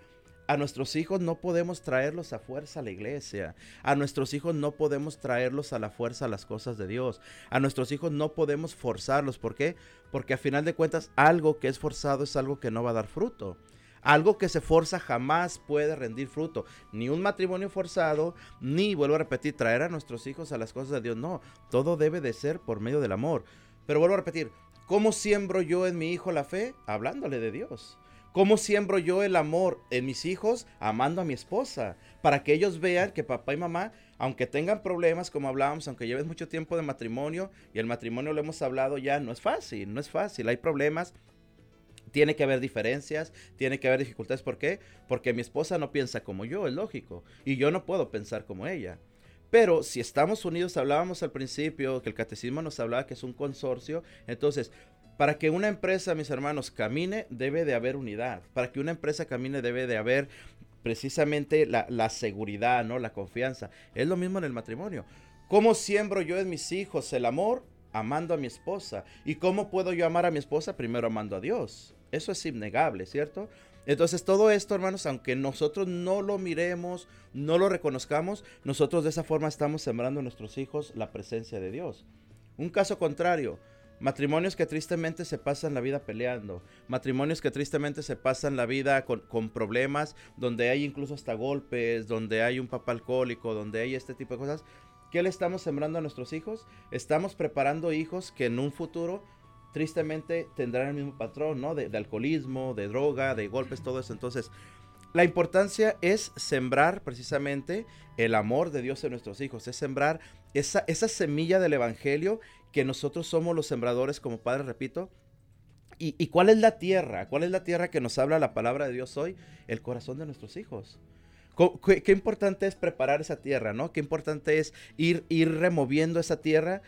a nuestros hijos no podemos traerlos a fuerza a la iglesia. A nuestros hijos no podemos traerlos a la fuerza a las cosas de Dios. A nuestros hijos no podemos forzarlos. ¿Por qué? Porque a final de cuentas algo que es forzado es algo que no va a dar fruto. Algo que se forza jamás puede rendir fruto. Ni un matrimonio forzado, ni, vuelvo a repetir, traer a nuestros hijos a las cosas de Dios. No, todo debe de ser por medio del amor. Pero vuelvo a repetir, ¿cómo siembro yo en mi hijo la fe? Hablándole de Dios. ¿Cómo siembro yo el amor en mis hijos amando a mi esposa? Para que ellos vean que papá y mamá aunque tengan problemas, como hablábamos, aunque lleves mucho tiempo de matrimonio, y el matrimonio lo hemos hablado ya, no es fácil, no es fácil, hay problemas, tiene que haber diferencias, tiene que haber dificultades. ¿Por qué? Porque mi esposa no piensa como yo, es lógico, y yo no puedo pensar como ella. Pero si estamos unidos, hablábamos al principio que el catecismo nos hablaba que es un consorcio, entonces para que una empresa, mis hermanos, camine, debe de haber unidad. Para que una empresa camine, debe de haber precisamente la, seguridad, ¿no? La confianza. Es lo mismo en el matrimonio. ¿Cómo siembro yo en mis hijos el amor? Amando a mi esposa. ¿Y cómo puedo yo amar a mi esposa? Primero amando a Dios. Eso es innegable, ¿cierto? Entonces todo esto, hermanos, aunque nosotros no lo miremos, no lo reconozcamos, nosotros de esa forma estamos sembrando en nuestros hijos la presencia de Dios. Un caso contrario, Matrimonios que tristemente se pasan la vida peleando. Matrimonios que tristemente se pasan la vida con, problemas, donde hay incluso hasta golpes, donde hay un papá alcohólico, donde hay este tipo de cosas. ¿Qué le estamos sembrando a nuestros hijos? Estamos preparando hijos que en un futuro tristemente tendrán el mismo patrón, ¿no? De, alcoholismo, de droga, de golpes, todo eso. Entonces, la importancia es sembrar precisamente el amor de Dios en nuestros hijos, es sembrar esa semilla del Evangelio que nosotros somos los sembradores como padres, repito. ¿Y, cuál es la tierra? ¿Cuál es la tierra que nos habla la palabra de Dios hoy? El corazón de nuestros hijos. Qué, importante es preparar esa tierra, ¿no? Qué importante es ir, ir removiendo esa tierra,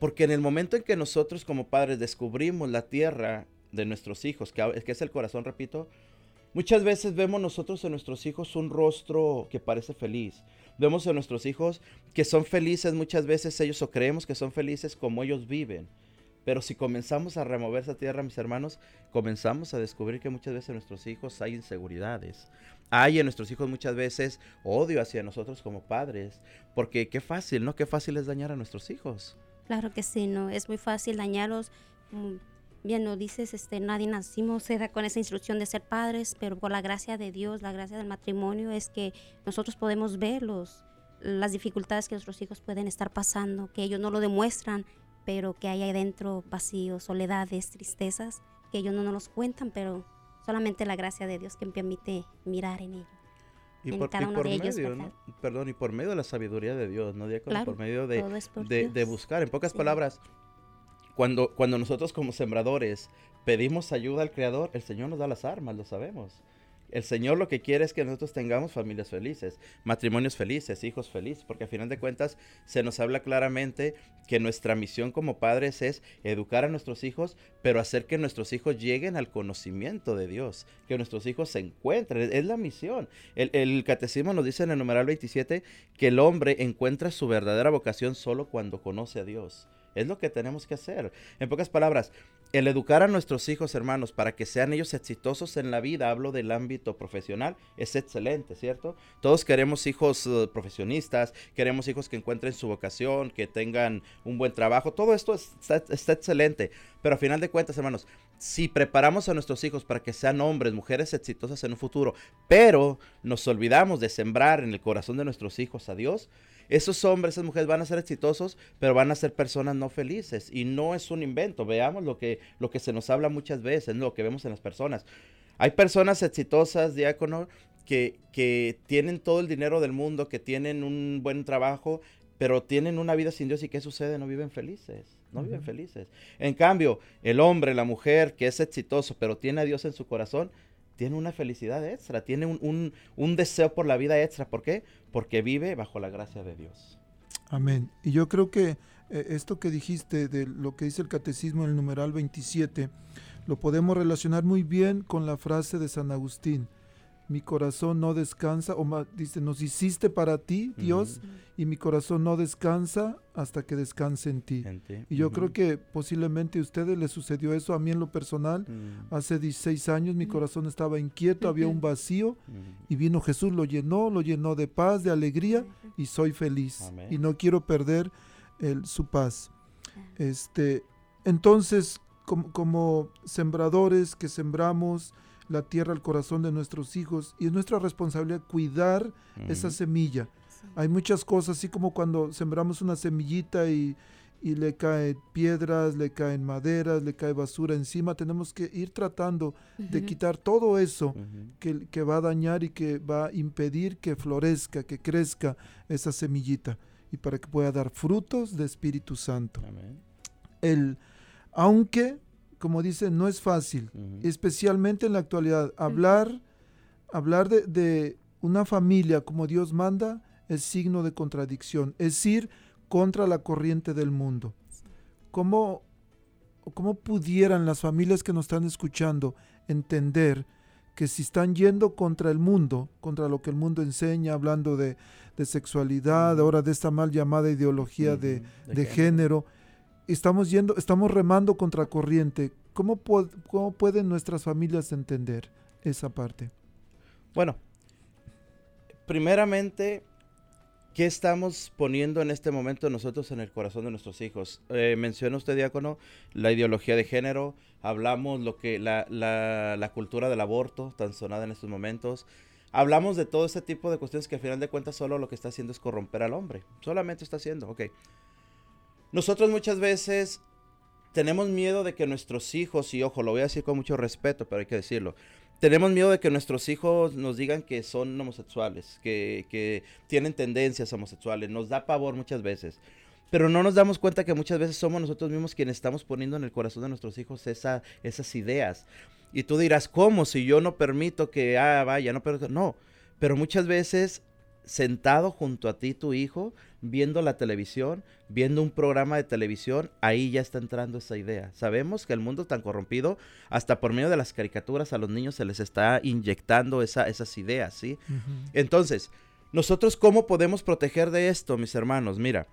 porque en el momento en que nosotros como padres descubrimos la tierra de nuestros hijos, que, que es el corazón, repito, muchas veces vemos nosotros en nuestros hijos un rostro que parece feliz, Vemos a nuestros hijos que son felices muchas veces ellos o creemos que son felices como ellos viven. Pero si comenzamos a remover esa tierra, mis hermanos, comenzamos a descubrir que muchas veces en nuestros hijos hay inseguridades. Hay en nuestros hijos muchas veces odio hacia nosotros como padres. Porque qué fácil, ¿no? Qué fácil es dañar a nuestros hijos. Claro que sí, ¿no? Es muy fácil dañarlos. Bien lo dices, este, nadie nacimos con esa instrucción de ser padres, pero por la gracia de Dios, la gracia del matrimonio, es que nosotros podemos verlos, las dificultades que nuestros hijos pueden estar pasando, que ellos no lo demuestran, pero que hay adentro vacíos, soledades, tristezas, que ellos no nos los cuentan, pero solamente la gracia de Dios que me permite mirar en ellos. Y por, medio, perdón, y por medio de la sabiduría de Dios, ¿no? por medio de, de, buscar, en pocas palabras, cuando, nosotros como sembradores pedimos ayuda al Creador, el Señor nos da las armas, lo sabemos. El Señor lo que quiere es que nosotros tengamos familias felices, matrimonios felices, hijos felices, porque a final de cuentas se nos habla claramente que nuestra misión como padres es educar a nuestros hijos, pero hacer que nuestros hijos lleguen al conocimiento de Dios, que nuestros hijos se encuentren, es la misión. El, el catecismo nos dice en el numeral 27 que el hombre encuentra su verdadera vocación solo cuando conoce a Dios. Es lo que tenemos que hacer. En pocas palabras, el educar a nuestros hijos, hermanos, para que sean ellos exitosos en la vida, hablo del ámbito profesional, es excelente, ¿cierto? Todos queremos hijos eh, profesionistas, queremos hijos que encuentren su vocación, que tengan un buen trabajo, todo esto está, está excelente, pero a final de cuentas, hermanos, si preparamos a nuestros hijos para que sean hombres, mujeres exitosas en un futuro, pero nos olvidamos de sembrar en el corazón de nuestros hijos a Dios, esos hombres, esas mujeres van a ser exitosos, pero van a ser personas no felices. Y no es un invento. Veamos lo que, lo que se nos habla muchas veces, lo que vemos en las personas. Hay personas exitosas, diácono, que, que tienen todo el dinero del mundo, que tienen un buen trabajo, pero tienen una vida sin Dios. ¿Y qué sucede? No viven felices. No viven felices. En cambio, el hombre, la mujer que es exitoso, pero tiene a Dios en su corazón, tiene una felicidad extra, tiene un, un, deseo por la vida extra. ¿Por qué? Porque vive bajo la gracia de Dios. Amén. Y yo creo que eh, esto que dijiste de lo que dice el catecismo en el numeral 27, lo podemos relacionar muy bien con la frase de San Agustín mi corazón no descansa, o más, dice, nos hiciste para ti, Dios, y mi corazón no descansa hasta que descanse en ti. Y yo creo que posiblemente a ustedes les sucedió eso, a mí en lo personal, hace 16 años mi corazón estaba inquieto, había un vacío, y vino Jesús, lo llenó, lo llenó de paz, de alegría, y soy feliz. Y no quiero perder el, su paz. Este, entonces, como, como sembradores que sembramos, la tierra al corazón de nuestros hijos y es nuestra responsabilidad cuidar esa semilla. Hay muchas cosas, así como cuando sembramos una semillita y, y le caen piedras, le caen maderas, le cae basura encima. Tenemos que ir tratando de quitar todo eso que, que va a dañar y que va a impedir que florezca, que crezca esa semillita y para que pueda dar frutos de Espíritu Santo. Amén. El, aunque, como dice, no es fácil, especialmente en la actualidad, hablar, hablar de, de una familia como Dios manda es signo de contradicción, es ir contra la corriente del mundo. ¿Cómo, ¿Cómo pudieran las familias que nos están escuchando entender que si están yendo contra el mundo, contra lo que el mundo enseña, hablando de, de sexualidad, ahora de esta mal llamada ideología de, de género, estamos yendo, estamos remando contra corriente. ¿Cómo, ¿Cómo pueden nuestras familias entender esa parte? Bueno, primeramente, ¿qué estamos poniendo en este momento nosotros en el corazón de nuestros hijos? Eh, menciona usted, diácono, la ideología de género, hablamos lo que la, la, la cultura del aborto, tan sonada en estos momentos. Hablamos de todo ese tipo de cuestiones que al final de cuentas solo lo que está haciendo es corromper al hombre. Solamente está haciendo, ok. Nosotros muchas veces tenemos miedo de que nuestros hijos, y ojo, lo voy a decir con mucho respeto, pero hay que decirlo, tenemos miedo de que nuestros hijos nos digan que son homosexuales, que, que tienen tendencias homosexuales. Nos da pavor muchas veces. Pero no nos damos cuenta que muchas veces somos nosotros mismos quienes estamos poniendo en el corazón de nuestros hijos esa, esas ideas. Y tú dirás, ¿cómo? Si yo no permito que, ah, vaya, no permito. No, pero muchas veces sentado junto a ti, tu hijo, viendo la televisión, viendo un programa de televisión, ahí ya está entrando esa idea. Sabemos que el mundo tan corrompido, hasta por medio de las caricaturas a los niños se les está inyectando esa, esas ideas, ¿sí? Entonces, nosotros cómo podemos proteger de esto, mis hermanos? Mira,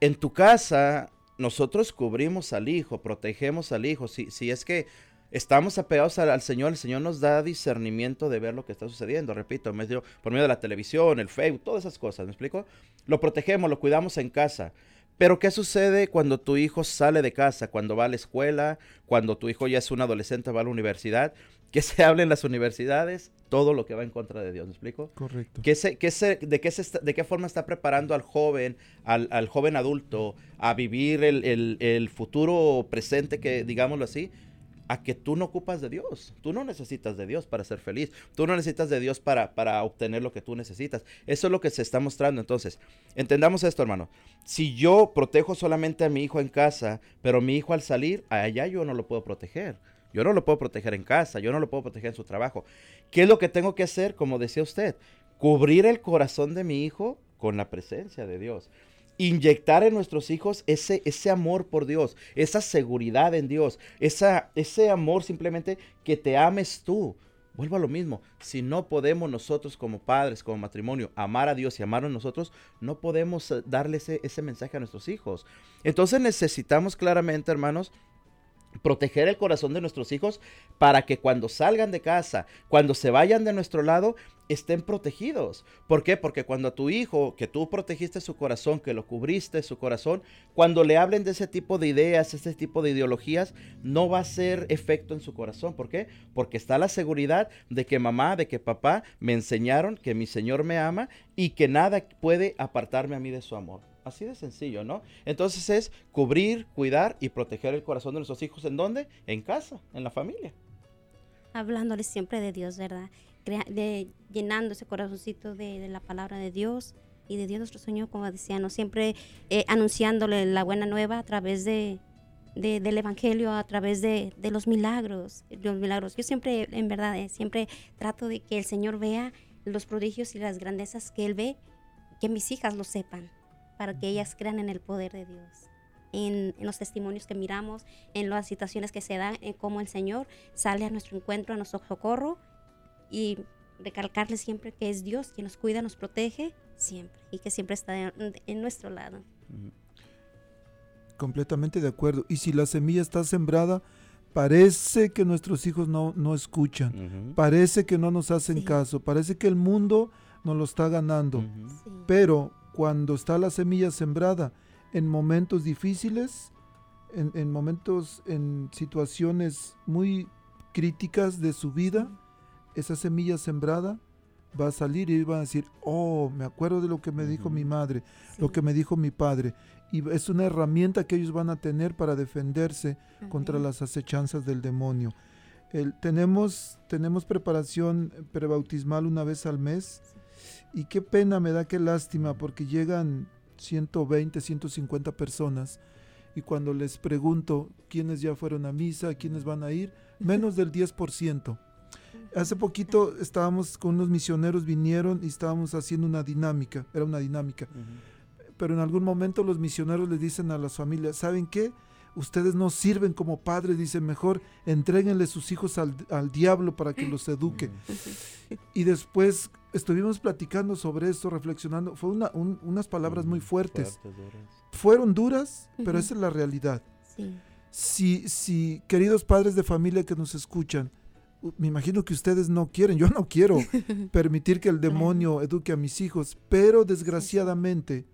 en tu casa nosotros cubrimos al hijo, protegemos al hijo. Si, si es que estamos apegados al, al Señor, el Señor nos da discernimiento de ver lo que está sucediendo, repito, por medio de la televisión, el Facebook, todas esas cosas, ¿me explico? Lo protegemos, lo cuidamos en casa. Pero ¿qué sucede cuando tu hijo sale de casa, cuando va a la escuela, cuando tu hijo ya es un adolescente, va a la universidad? ¿Qué se habla en las universidades? Todo lo que va en contra de Dios, ¿me explico? Correcto. ¿Qué se, qué se- de, qué se está- ¿De qué forma está preparando al joven, al, al joven adulto, a vivir el, el- el futuro presente, que digámoslo así? A que tú no ocupas de Dios. Tú no necesitas de Dios para ser feliz. Tú no necesitas de Dios para, para obtener lo que tú necesitas. Eso es lo que se está mostrando. Entonces, entendamos esto, hermano. Si yo protejo solamente a mi hijo en casa, pero mi hijo al salir, allá yo no lo puedo proteger. Yo no lo puedo proteger en casa, yo no lo puedo proteger en su trabajo. ¿Qué es lo que tengo que hacer? Como decía usted, cubrir el corazón de mi hijo con la presencia de Dios. Inyectar en nuestros hijos ese, ese amor por Dios, esa seguridad en Dios, esa, ese amor simplemente que te ames tú. Vuelvo a lo mismo, si no podemos nosotros como padres, como matrimonio, amar a Dios y amarnos nosotros, no podemos eh, darle ese, ese mensaje a nuestros hijos. Entonces necesitamos claramente, hermanos, proteger el corazón de nuestros hijos para que cuando salgan de casa, cuando se vayan de nuestro lado, estén protegidos. ¿Por qué? Porque cuando a tu hijo, que tú protegiste su corazón, que lo cubriste su corazón, cuando le hablen de ese tipo de ideas, ese tipo de ideologías, no va a ser efecto en su corazón. ¿Por qué? Porque está la seguridad de que mamá, de que papá me enseñaron que mi Señor me ama y que nada puede apartarme a mí de su amor. Así de sencillo, ¿no? Entonces es cubrir, cuidar y proteger el corazón de nuestros hijos. ¿En dónde? En casa, en la familia. hablándoles siempre de Dios, ¿verdad? Crea- de, llenando ese corazoncito de, la palabra de Dios y de Dios nuestro Señor, como decíamos, siempre eh, anunciándole la buena nueva a través de, de- del Evangelio, a través de, de los milagros, los milagros. Yo siempre, en verdad, eh, siempre trato de que el Señor vea los prodigios y las grandezas que Él ve, que mis hijas lo sepan, para que ellas crean en el poder de Dios. En, en los testimonios que miramos, en las situaciones que se dan, en cómo el Señor sale a nuestro encuentro, a nuestro socorro y recalcarle siempre que es Dios quien nos cuida, nos protege siempre y que siempre está en, en nuestro lado. Completamente de acuerdo. Y si la semilla está sembrada, parece que nuestros hijos no, no escuchan. Parece que no nos hacen Sí. caso. Parece que el mundo nos lo está ganando. Sí. Pero cuando está la semilla sembrada en momentos difíciles, en, en momentos, en situaciones muy críticas de su vida, esa semilla sembrada va a salir y van a decir, oh, me acuerdo de lo que me dijo mi madre, Sí. lo que me dijo mi padre. y es una herramienta que ellos van a tener para defenderse contra las acechanzas del demonio. El, tenemos, tenemos preparación prebautismal una vez al mes y qué pena me da, qué lástima, porque llegan 120, 150 personas y cuando les pregunto quiénes ya fueron a misa, quiénes van a ir, *laughs* menos del 10%. Hace poquito estábamos con unos misioneros, vinieron y estábamos haciendo una dinámica, era una dinámica. Pero en algún momento los misioneros les dicen a las familias, ¿saben qué? Ustedes no sirven como padres, dicen, mejor entréguenle sus hijos al, al diablo para que los eduque. y después estuvimos platicando sobre esto, reflexionando. Fue una, un, unas palabras muy fuertes. Fueron duras, pero esa es la realidad. Sí. Si, si, queridos padres de familia que nos escuchan, me imagino que ustedes no quieren, yo no quiero *laughs* permitir que el demonio eduque a mis hijos, pero desgraciadamente,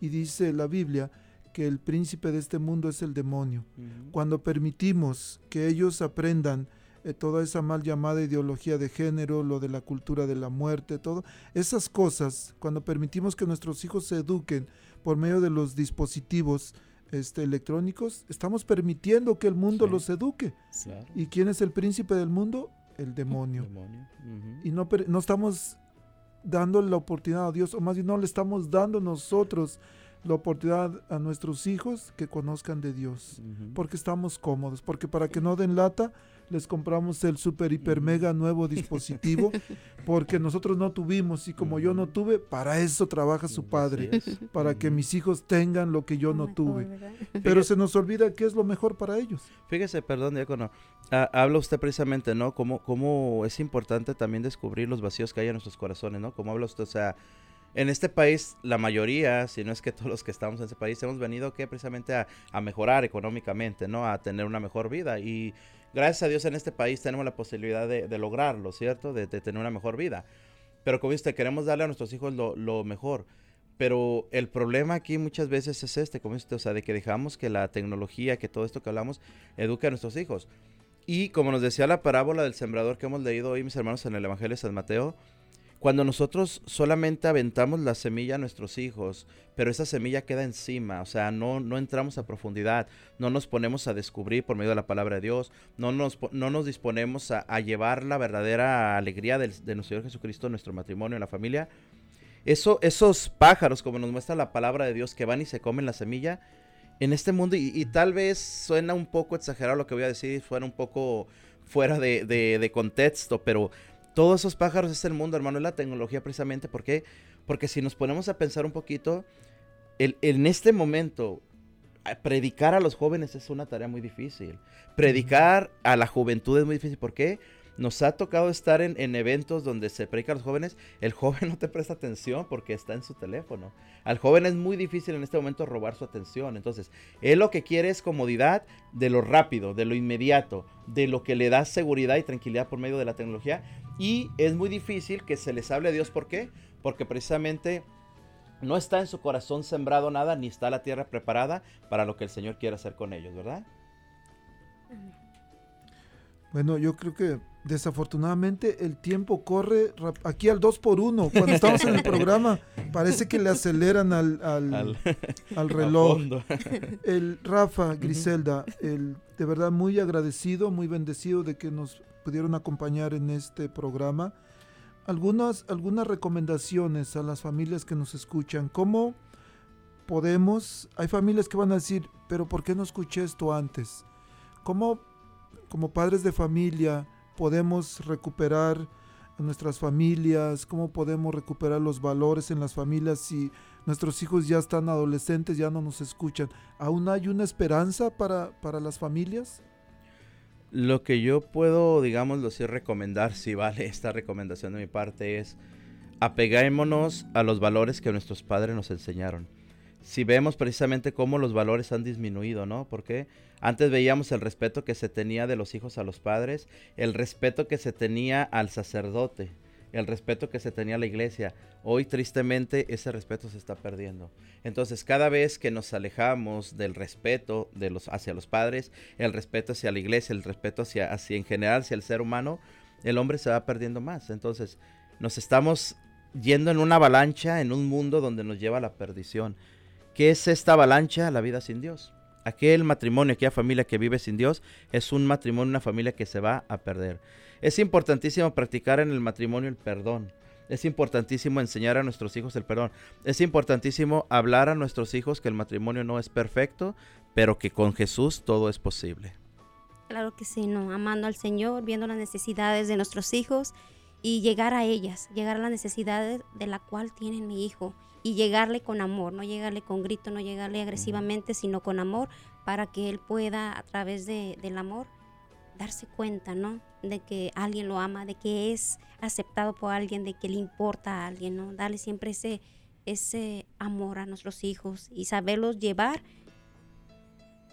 y dice la Biblia, que el príncipe de este mundo es el demonio. Cuando permitimos que ellos aprendan eh, toda esa mal llamada ideología de género, lo de la cultura de la muerte, todo, esas cosas, cuando permitimos que nuestros hijos se eduquen por medio de los dispositivos este, electrónicos, estamos permitiendo que el mundo Sí. los eduque. Claro. ¿Y quién es el príncipe del mundo? El demonio. Y no, no estamos dando la oportunidad a Dios, o más bien no le estamos dando nosotros la oportunidad a nuestros hijos que conozcan de Dios. Porque estamos cómodos, porque para que no den lata, les compramos el super hiper mega nuevo *laughs* dispositivo, porque nosotros no tuvimos y como yo no tuve, para eso trabaja su padre, para que mis hijos tengan lo que yo Lo no mejor, tuve. ¿verdad? Pero se nos olvida que es lo mejor para ellos. Fíjese, perdón, diácono. ah, habla usted precisamente, ¿no? Cómo, cómo es importante también descubrir los vacíos que hay en nuestros corazones, ¿no? Como habla usted, o sea, en este país, la mayoría, si no es que todos los que estamos en ese país, hemos venido que precisamente a, mejorar económicamente, ¿no? A tener una mejor vida. Y gracias a Dios en este país tenemos la posibilidad de, de lograrlo, ¿cierto? De, tener una mejor vida. Pero como usted, queremos darle a nuestros hijos lo, mejor. Pero el problema aquí muchas veces es este, como usted, o sea, de que dejamos que la tecnología, que todo esto que hablamos, eduque a nuestros hijos. Y como nos decía la parábola del sembrador que hemos leído hoy, mis hermanos, en el Evangelio de San Mateo, cuando nosotros solamente aventamos la semilla a nuestros hijos, pero esa semilla queda encima, o sea, no, no entramos a profundidad, no nos ponemos a descubrir por medio de la palabra de Dios, no nos, no nos disponemos a, llevar la verdadera alegría del- de nuestro Señor Jesucristo nuestro matrimonio, en la familia, eso, esos pájaros, como nos muestra la palabra de Dios, que van y se comen la semilla, en este mundo, y, tal vez suena un poco exagerado lo que voy a decir, suena un poco fuera de, de- de contexto, pero todos esos pájaros es el mundo, hermano, es la tecnología precisamente. ¿Por qué? Porque si nos ponemos a pensar un poquito, el- en este momento, predicar a los jóvenes es una tarea muy difícil. Predicar a la juventud es muy difícil. ¿Por qué? Nos ha tocado estar en, en eventos donde se predica a los jóvenes. El joven *laughs* no te presta atención porque está en su teléfono. Al joven es muy difícil en este momento robar su atención. Entonces, él lo que quiere es comodidad de lo rápido, de lo inmediato, de lo que le da seguridad y tranquilidad por medio de la tecnología. Y es muy difícil que se les hable a Dios. ¿Por qué? Porque precisamente no está en su corazón sembrado nada, ni está la tierra preparada para lo que el Señor quiere hacer con ellos, ¿verdad? Bueno, yo creo que desafortunadamente el tiempo corre aquí al 2 por 1 Cuando estamos en el programa, parece que le aceleran al, al, Al- *laughs* reloj. El Rafa, Griselda, el, de verdad muy agradecido, muy bendecido de que nos pudieron acompañar en este programa. Algunas, algunas recomendaciones a las familias que nos escuchan. ¿Cómo podemos? Hay familias que van a decir, pero ¿por qué no escuché esto antes? ¿Cómo, como padres de familia, podemos recuperar a nuestras familias? ¿Cómo podemos recuperar los valores en las familias si nuestros hijos ya están adolescentes, ya no nos escuchan? ¿Aún hay una esperanza para, para las familias? Lo que yo puedo, digámoslo así, recomendar, si vale *laughs* esta recomendación de mi parte, es apeguémonos a los valores que nuestros padres nos enseñaron. Si vemos precisamente cómo los valores han disminuido, ¿no? Porque antes veíamos el respeto que se tenía de los hijos a los padres, el respeto que se tenía al sacerdote, el respeto que se tenía a la iglesia. Hoy tristemente ese respeto se está perdiendo. Entonces cada vez que nos alejamos del respeto hacia los padres, el respeto hacia la iglesia, el respeto hacia, hacia en general hacia el ser humano, el hombre se va perdiendo más. Entonces nos estamos yendo en una avalancha, en un mundo donde nos lleva a la perdición. ¿Qué es esta avalancha? La vida sin Dios. Aquel matrimonio, aquella familia que vive sin Dios, es un matrimonio, una familia que se va a perder. Es importantísimo practicar en el matrimonio el perdón. Es importantísimo enseñar a nuestros hijos el perdón. Es importantísimo hablar a nuestros hijos que el matrimonio no es perfecto, pero que con Jesús todo es posible. Claro que sí, no, amando al Señor, viendo las necesidades de nuestros hijos y llegar a ellas, llegar a las necesidades de la cual tiene mi hijo y llegarle con amor, no llegarle con grito, no llegarle agresivamente, sino con amor para que él pueda a través de, del amor darse cuenta, ¿no? De que alguien lo ama, de que es aceptado por alguien, de que le importa a alguien, ¿no? Darle siempre ese, ese amor a nuestros hijos y saberlos llevar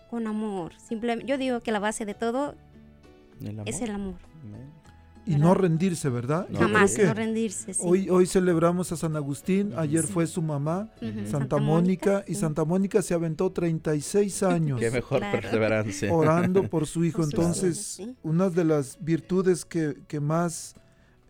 con amor. Simplemente, yo digo que la base de todo es el amor. Y no rendirse, ¿verdad? No, Jamás, no rendirse. Sí. Hoy, hoy celebramos a San Agustín, ayer sí. fue su mamá, uh -huh. Santa, Santa, Mónica, Mónica y Santa Mónica se aventó 36 años. Qué mejor claro. perseverancia. Orando por su hijo. *laughs* Entonces, una de las virtudes que, que más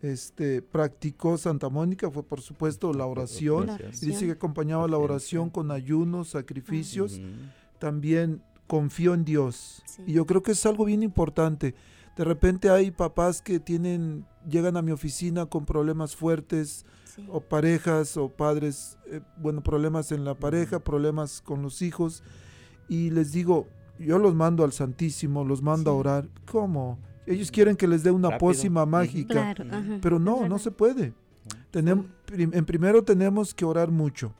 este, practicó Santa Mónica fue, por supuesto, la oración. La oración. Y dice que acompañaba la oración con ayunos, sacrificios. Uh -huh. También confió en Dios. Y yo creo que es algo bien importante. De repente hay papás que tienen, llegan a mi oficina con problemas fuertes, sí. o parejas o padres, eh, bueno, problemas en la pareja, problemas con los hijos, y les digo, yo los mando al Santísimo, los mando sí. a orar. ¿Cómo? Ellos quieren que les dé una Rápido. pócima mágica, claro, pero no, no se puede. Tenemos, en primero tenemos que orar mucho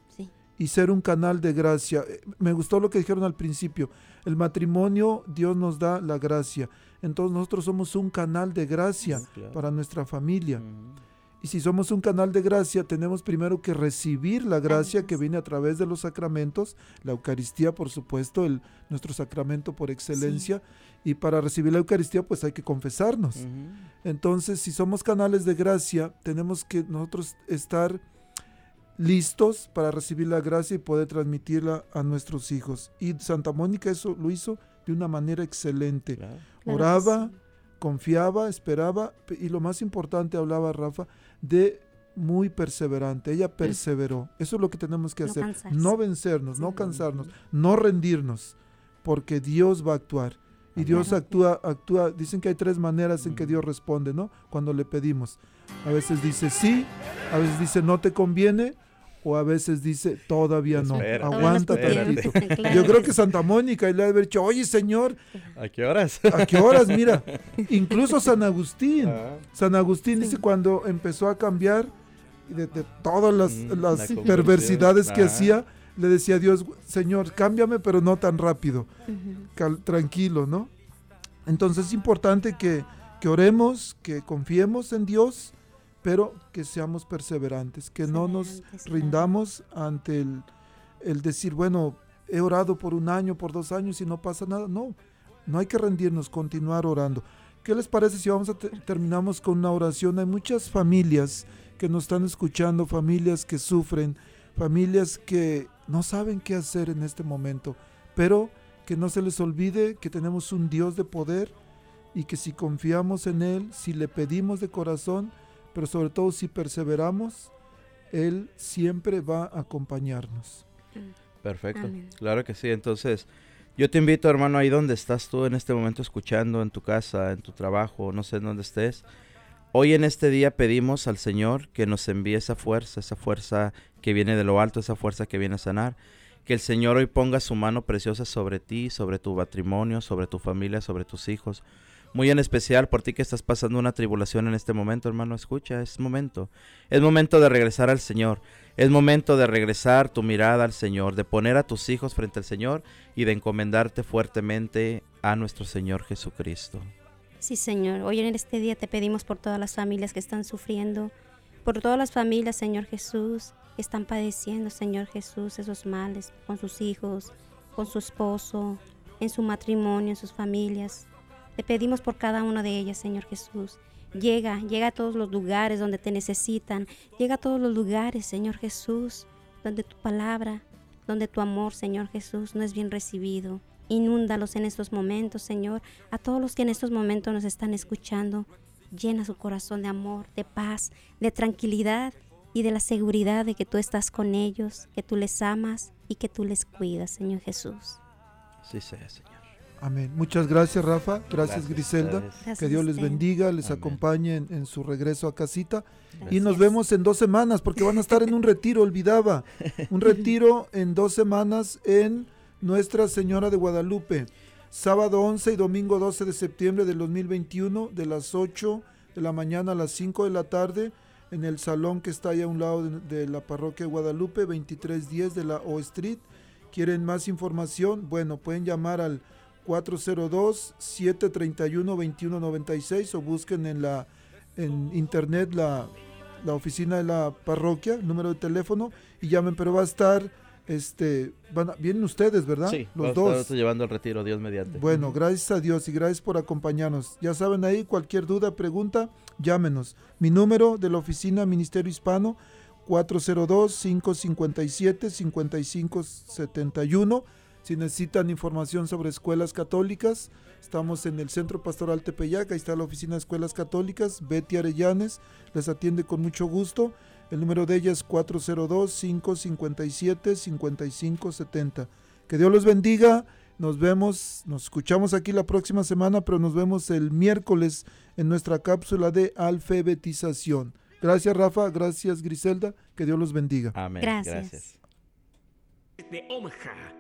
y ser un canal de gracia. Eh, me gustó lo que dijeron al principio. El matrimonio, Dios nos da la gracia. Entonces nosotros somos un canal de gracia sí, claro. para nuestra familia. Uh -huh. Y si somos un canal de gracia, tenemos primero que recibir la gracia que viene a través de los sacramentos, la Eucaristía, por supuesto, el, nuestro sacramento por excelencia. Sí. Y para recibir la Eucaristía, pues hay que confesarnos. Uh -huh. Entonces, si somos canales de gracia, tenemos que nosotros estar listos para recibir la gracia y poder transmitirla a nuestros hijos. Y Santa Mónica eso lo hizo de una manera excelente. Claro. Oraba, sí. confiaba, esperaba y lo más importante, hablaba Rafa, de muy perseverante. Ella perseveró. Eso es lo que tenemos que no hacer. Cansarse. No vencernos, sí. no cansarnos, no rendirnos, porque Dios va a actuar. Y Dios actúa, actúa, dicen que hay tres maneras en que Dios responde, ¿no? Cuando le pedimos. A veces dice sí, a veces dice no te conviene, o a veces dice, todavía no, Espera, aguanta tantito. *laughs* claro. Yo creo que Santa Mónica y le ha haber dicho, oye señor, ¿a qué horas? *laughs* ¿A qué horas? Mira, *laughs* incluso San Agustín, ah. San Agustín sí. dice cuando empezó a cambiar de, de todas las, mm, las la perversidades que ah. hacía, le decía a Dios, Señor, cámbiame, pero no tan rápido, uh -huh. tranquilo, ¿no? Entonces es importante que, que oremos, que confiemos en Dios, pero que seamos perseverantes, que no nos rindamos ante el, el, decir, bueno, he orado por un año, por dos años y no pasa nada. No, no hay que rendirnos, continuar orando. ¿Qué les parece si vamos a te terminamos con una oración? Hay muchas familias que nos están escuchando, familias que sufren, familias que no saben qué hacer en este momento, pero que no se les olvide que tenemos un Dios de poder y que si confiamos en Él, si le pedimos de corazón, pero sobre todo si perseveramos, Él siempre va a acompañarnos. Perfecto, Amén. claro que sí. Entonces, yo te invito, hermano, ahí donde estás tú en este momento escuchando, en tu casa, en tu trabajo, no sé en dónde estés. Hoy en este día pedimos al Señor que nos envíe esa fuerza, esa fuerza que viene de lo alto, esa fuerza que viene a sanar. Que el Señor hoy ponga su mano preciosa sobre ti, sobre tu matrimonio, sobre tu familia, sobre tus hijos muy en especial por ti que estás pasando una tribulación en este momento, hermano, escucha, es momento. Es momento de regresar al Señor. Es momento de regresar tu mirada al Señor, de poner a tus hijos frente al Señor y de encomendarte fuertemente a nuestro Señor Jesucristo. Sí, Señor. Hoy en este día te pedimos por todas las familias que están sufriendo, por todas las familias, Señor Jesús, que están padeciendo, Señor Jesús, esos males con sus hijos, con su esposo, en su matrimonio, en sus familias. Te pedimos por cada una de ellas, Señor Jesús. Llega, llega a todos los lugares donde te necesitan. Llega a todos los lugares, Señor Jesús, donde tu palabra, donde tu amor, Señor Jesús, no es bien recibido. Inúndalos en estos momentos, Señor. A todos los que en estos momentos nos están escuchando, llena su corazón de amor, de paz, de tranquilidad y de la seguridad de que tú estás con ellos, que tú les amas, y que tú les cuidas, Señor Jesús. Así sea, Señor. Amén. Muchas gracias, Rafa. Gracias, Griselda. Gracias Que Dios les bendiga, les Amén. acompañe en, en su regreso a casita. Y nos vemos en dos semanas, porque van a estar en un retiro, olvidaba. Un retiro en dos semanas en Nuestra Señora de Guadalupe. Sábado 11 y domingo 12 de septiembre del 2021, de las 8 de la mañana a las 5 de la tarde, en el salón que está ahí a un lado de, de la parroquia de Guadalupe, 2310 de la O Street. ¿Quieren más información? Bueno, pueden llamar al 402-731-2196 o busquen en la en internet la, la oficina de la parroquia, el número de teléfono y llamen, pero va a estar, este, van a- vienen ustedes, ¿verdad? Sí, Los dos. llevando el retiro, Dios mediante. Bueno, gracias a Dios y gracias por acompañarnos. Ya saben ahí, cualquier duda, pregunta, llámenos. Mi número de la oficina Ministerio Hispano, 402-557-5571. Si necesitan información sobre escuelas católicas, estamos en el Centro Pastoral Tepeyac, ahí está la oficina de escuelas católicas, Betty Arellanes, les atiende con mucho gusto. El número de ella es 402-557-5570. Que Dios los bendiga. Nos vemos, nos escuchamos aquí la próxima semana, pero nos vemos el miércoles en nuestra cápsula de alfabetización. Gracias Rafa, gracias Griselda, que Dios los bendiga. Amén. Gracias. Gracias. de Omaha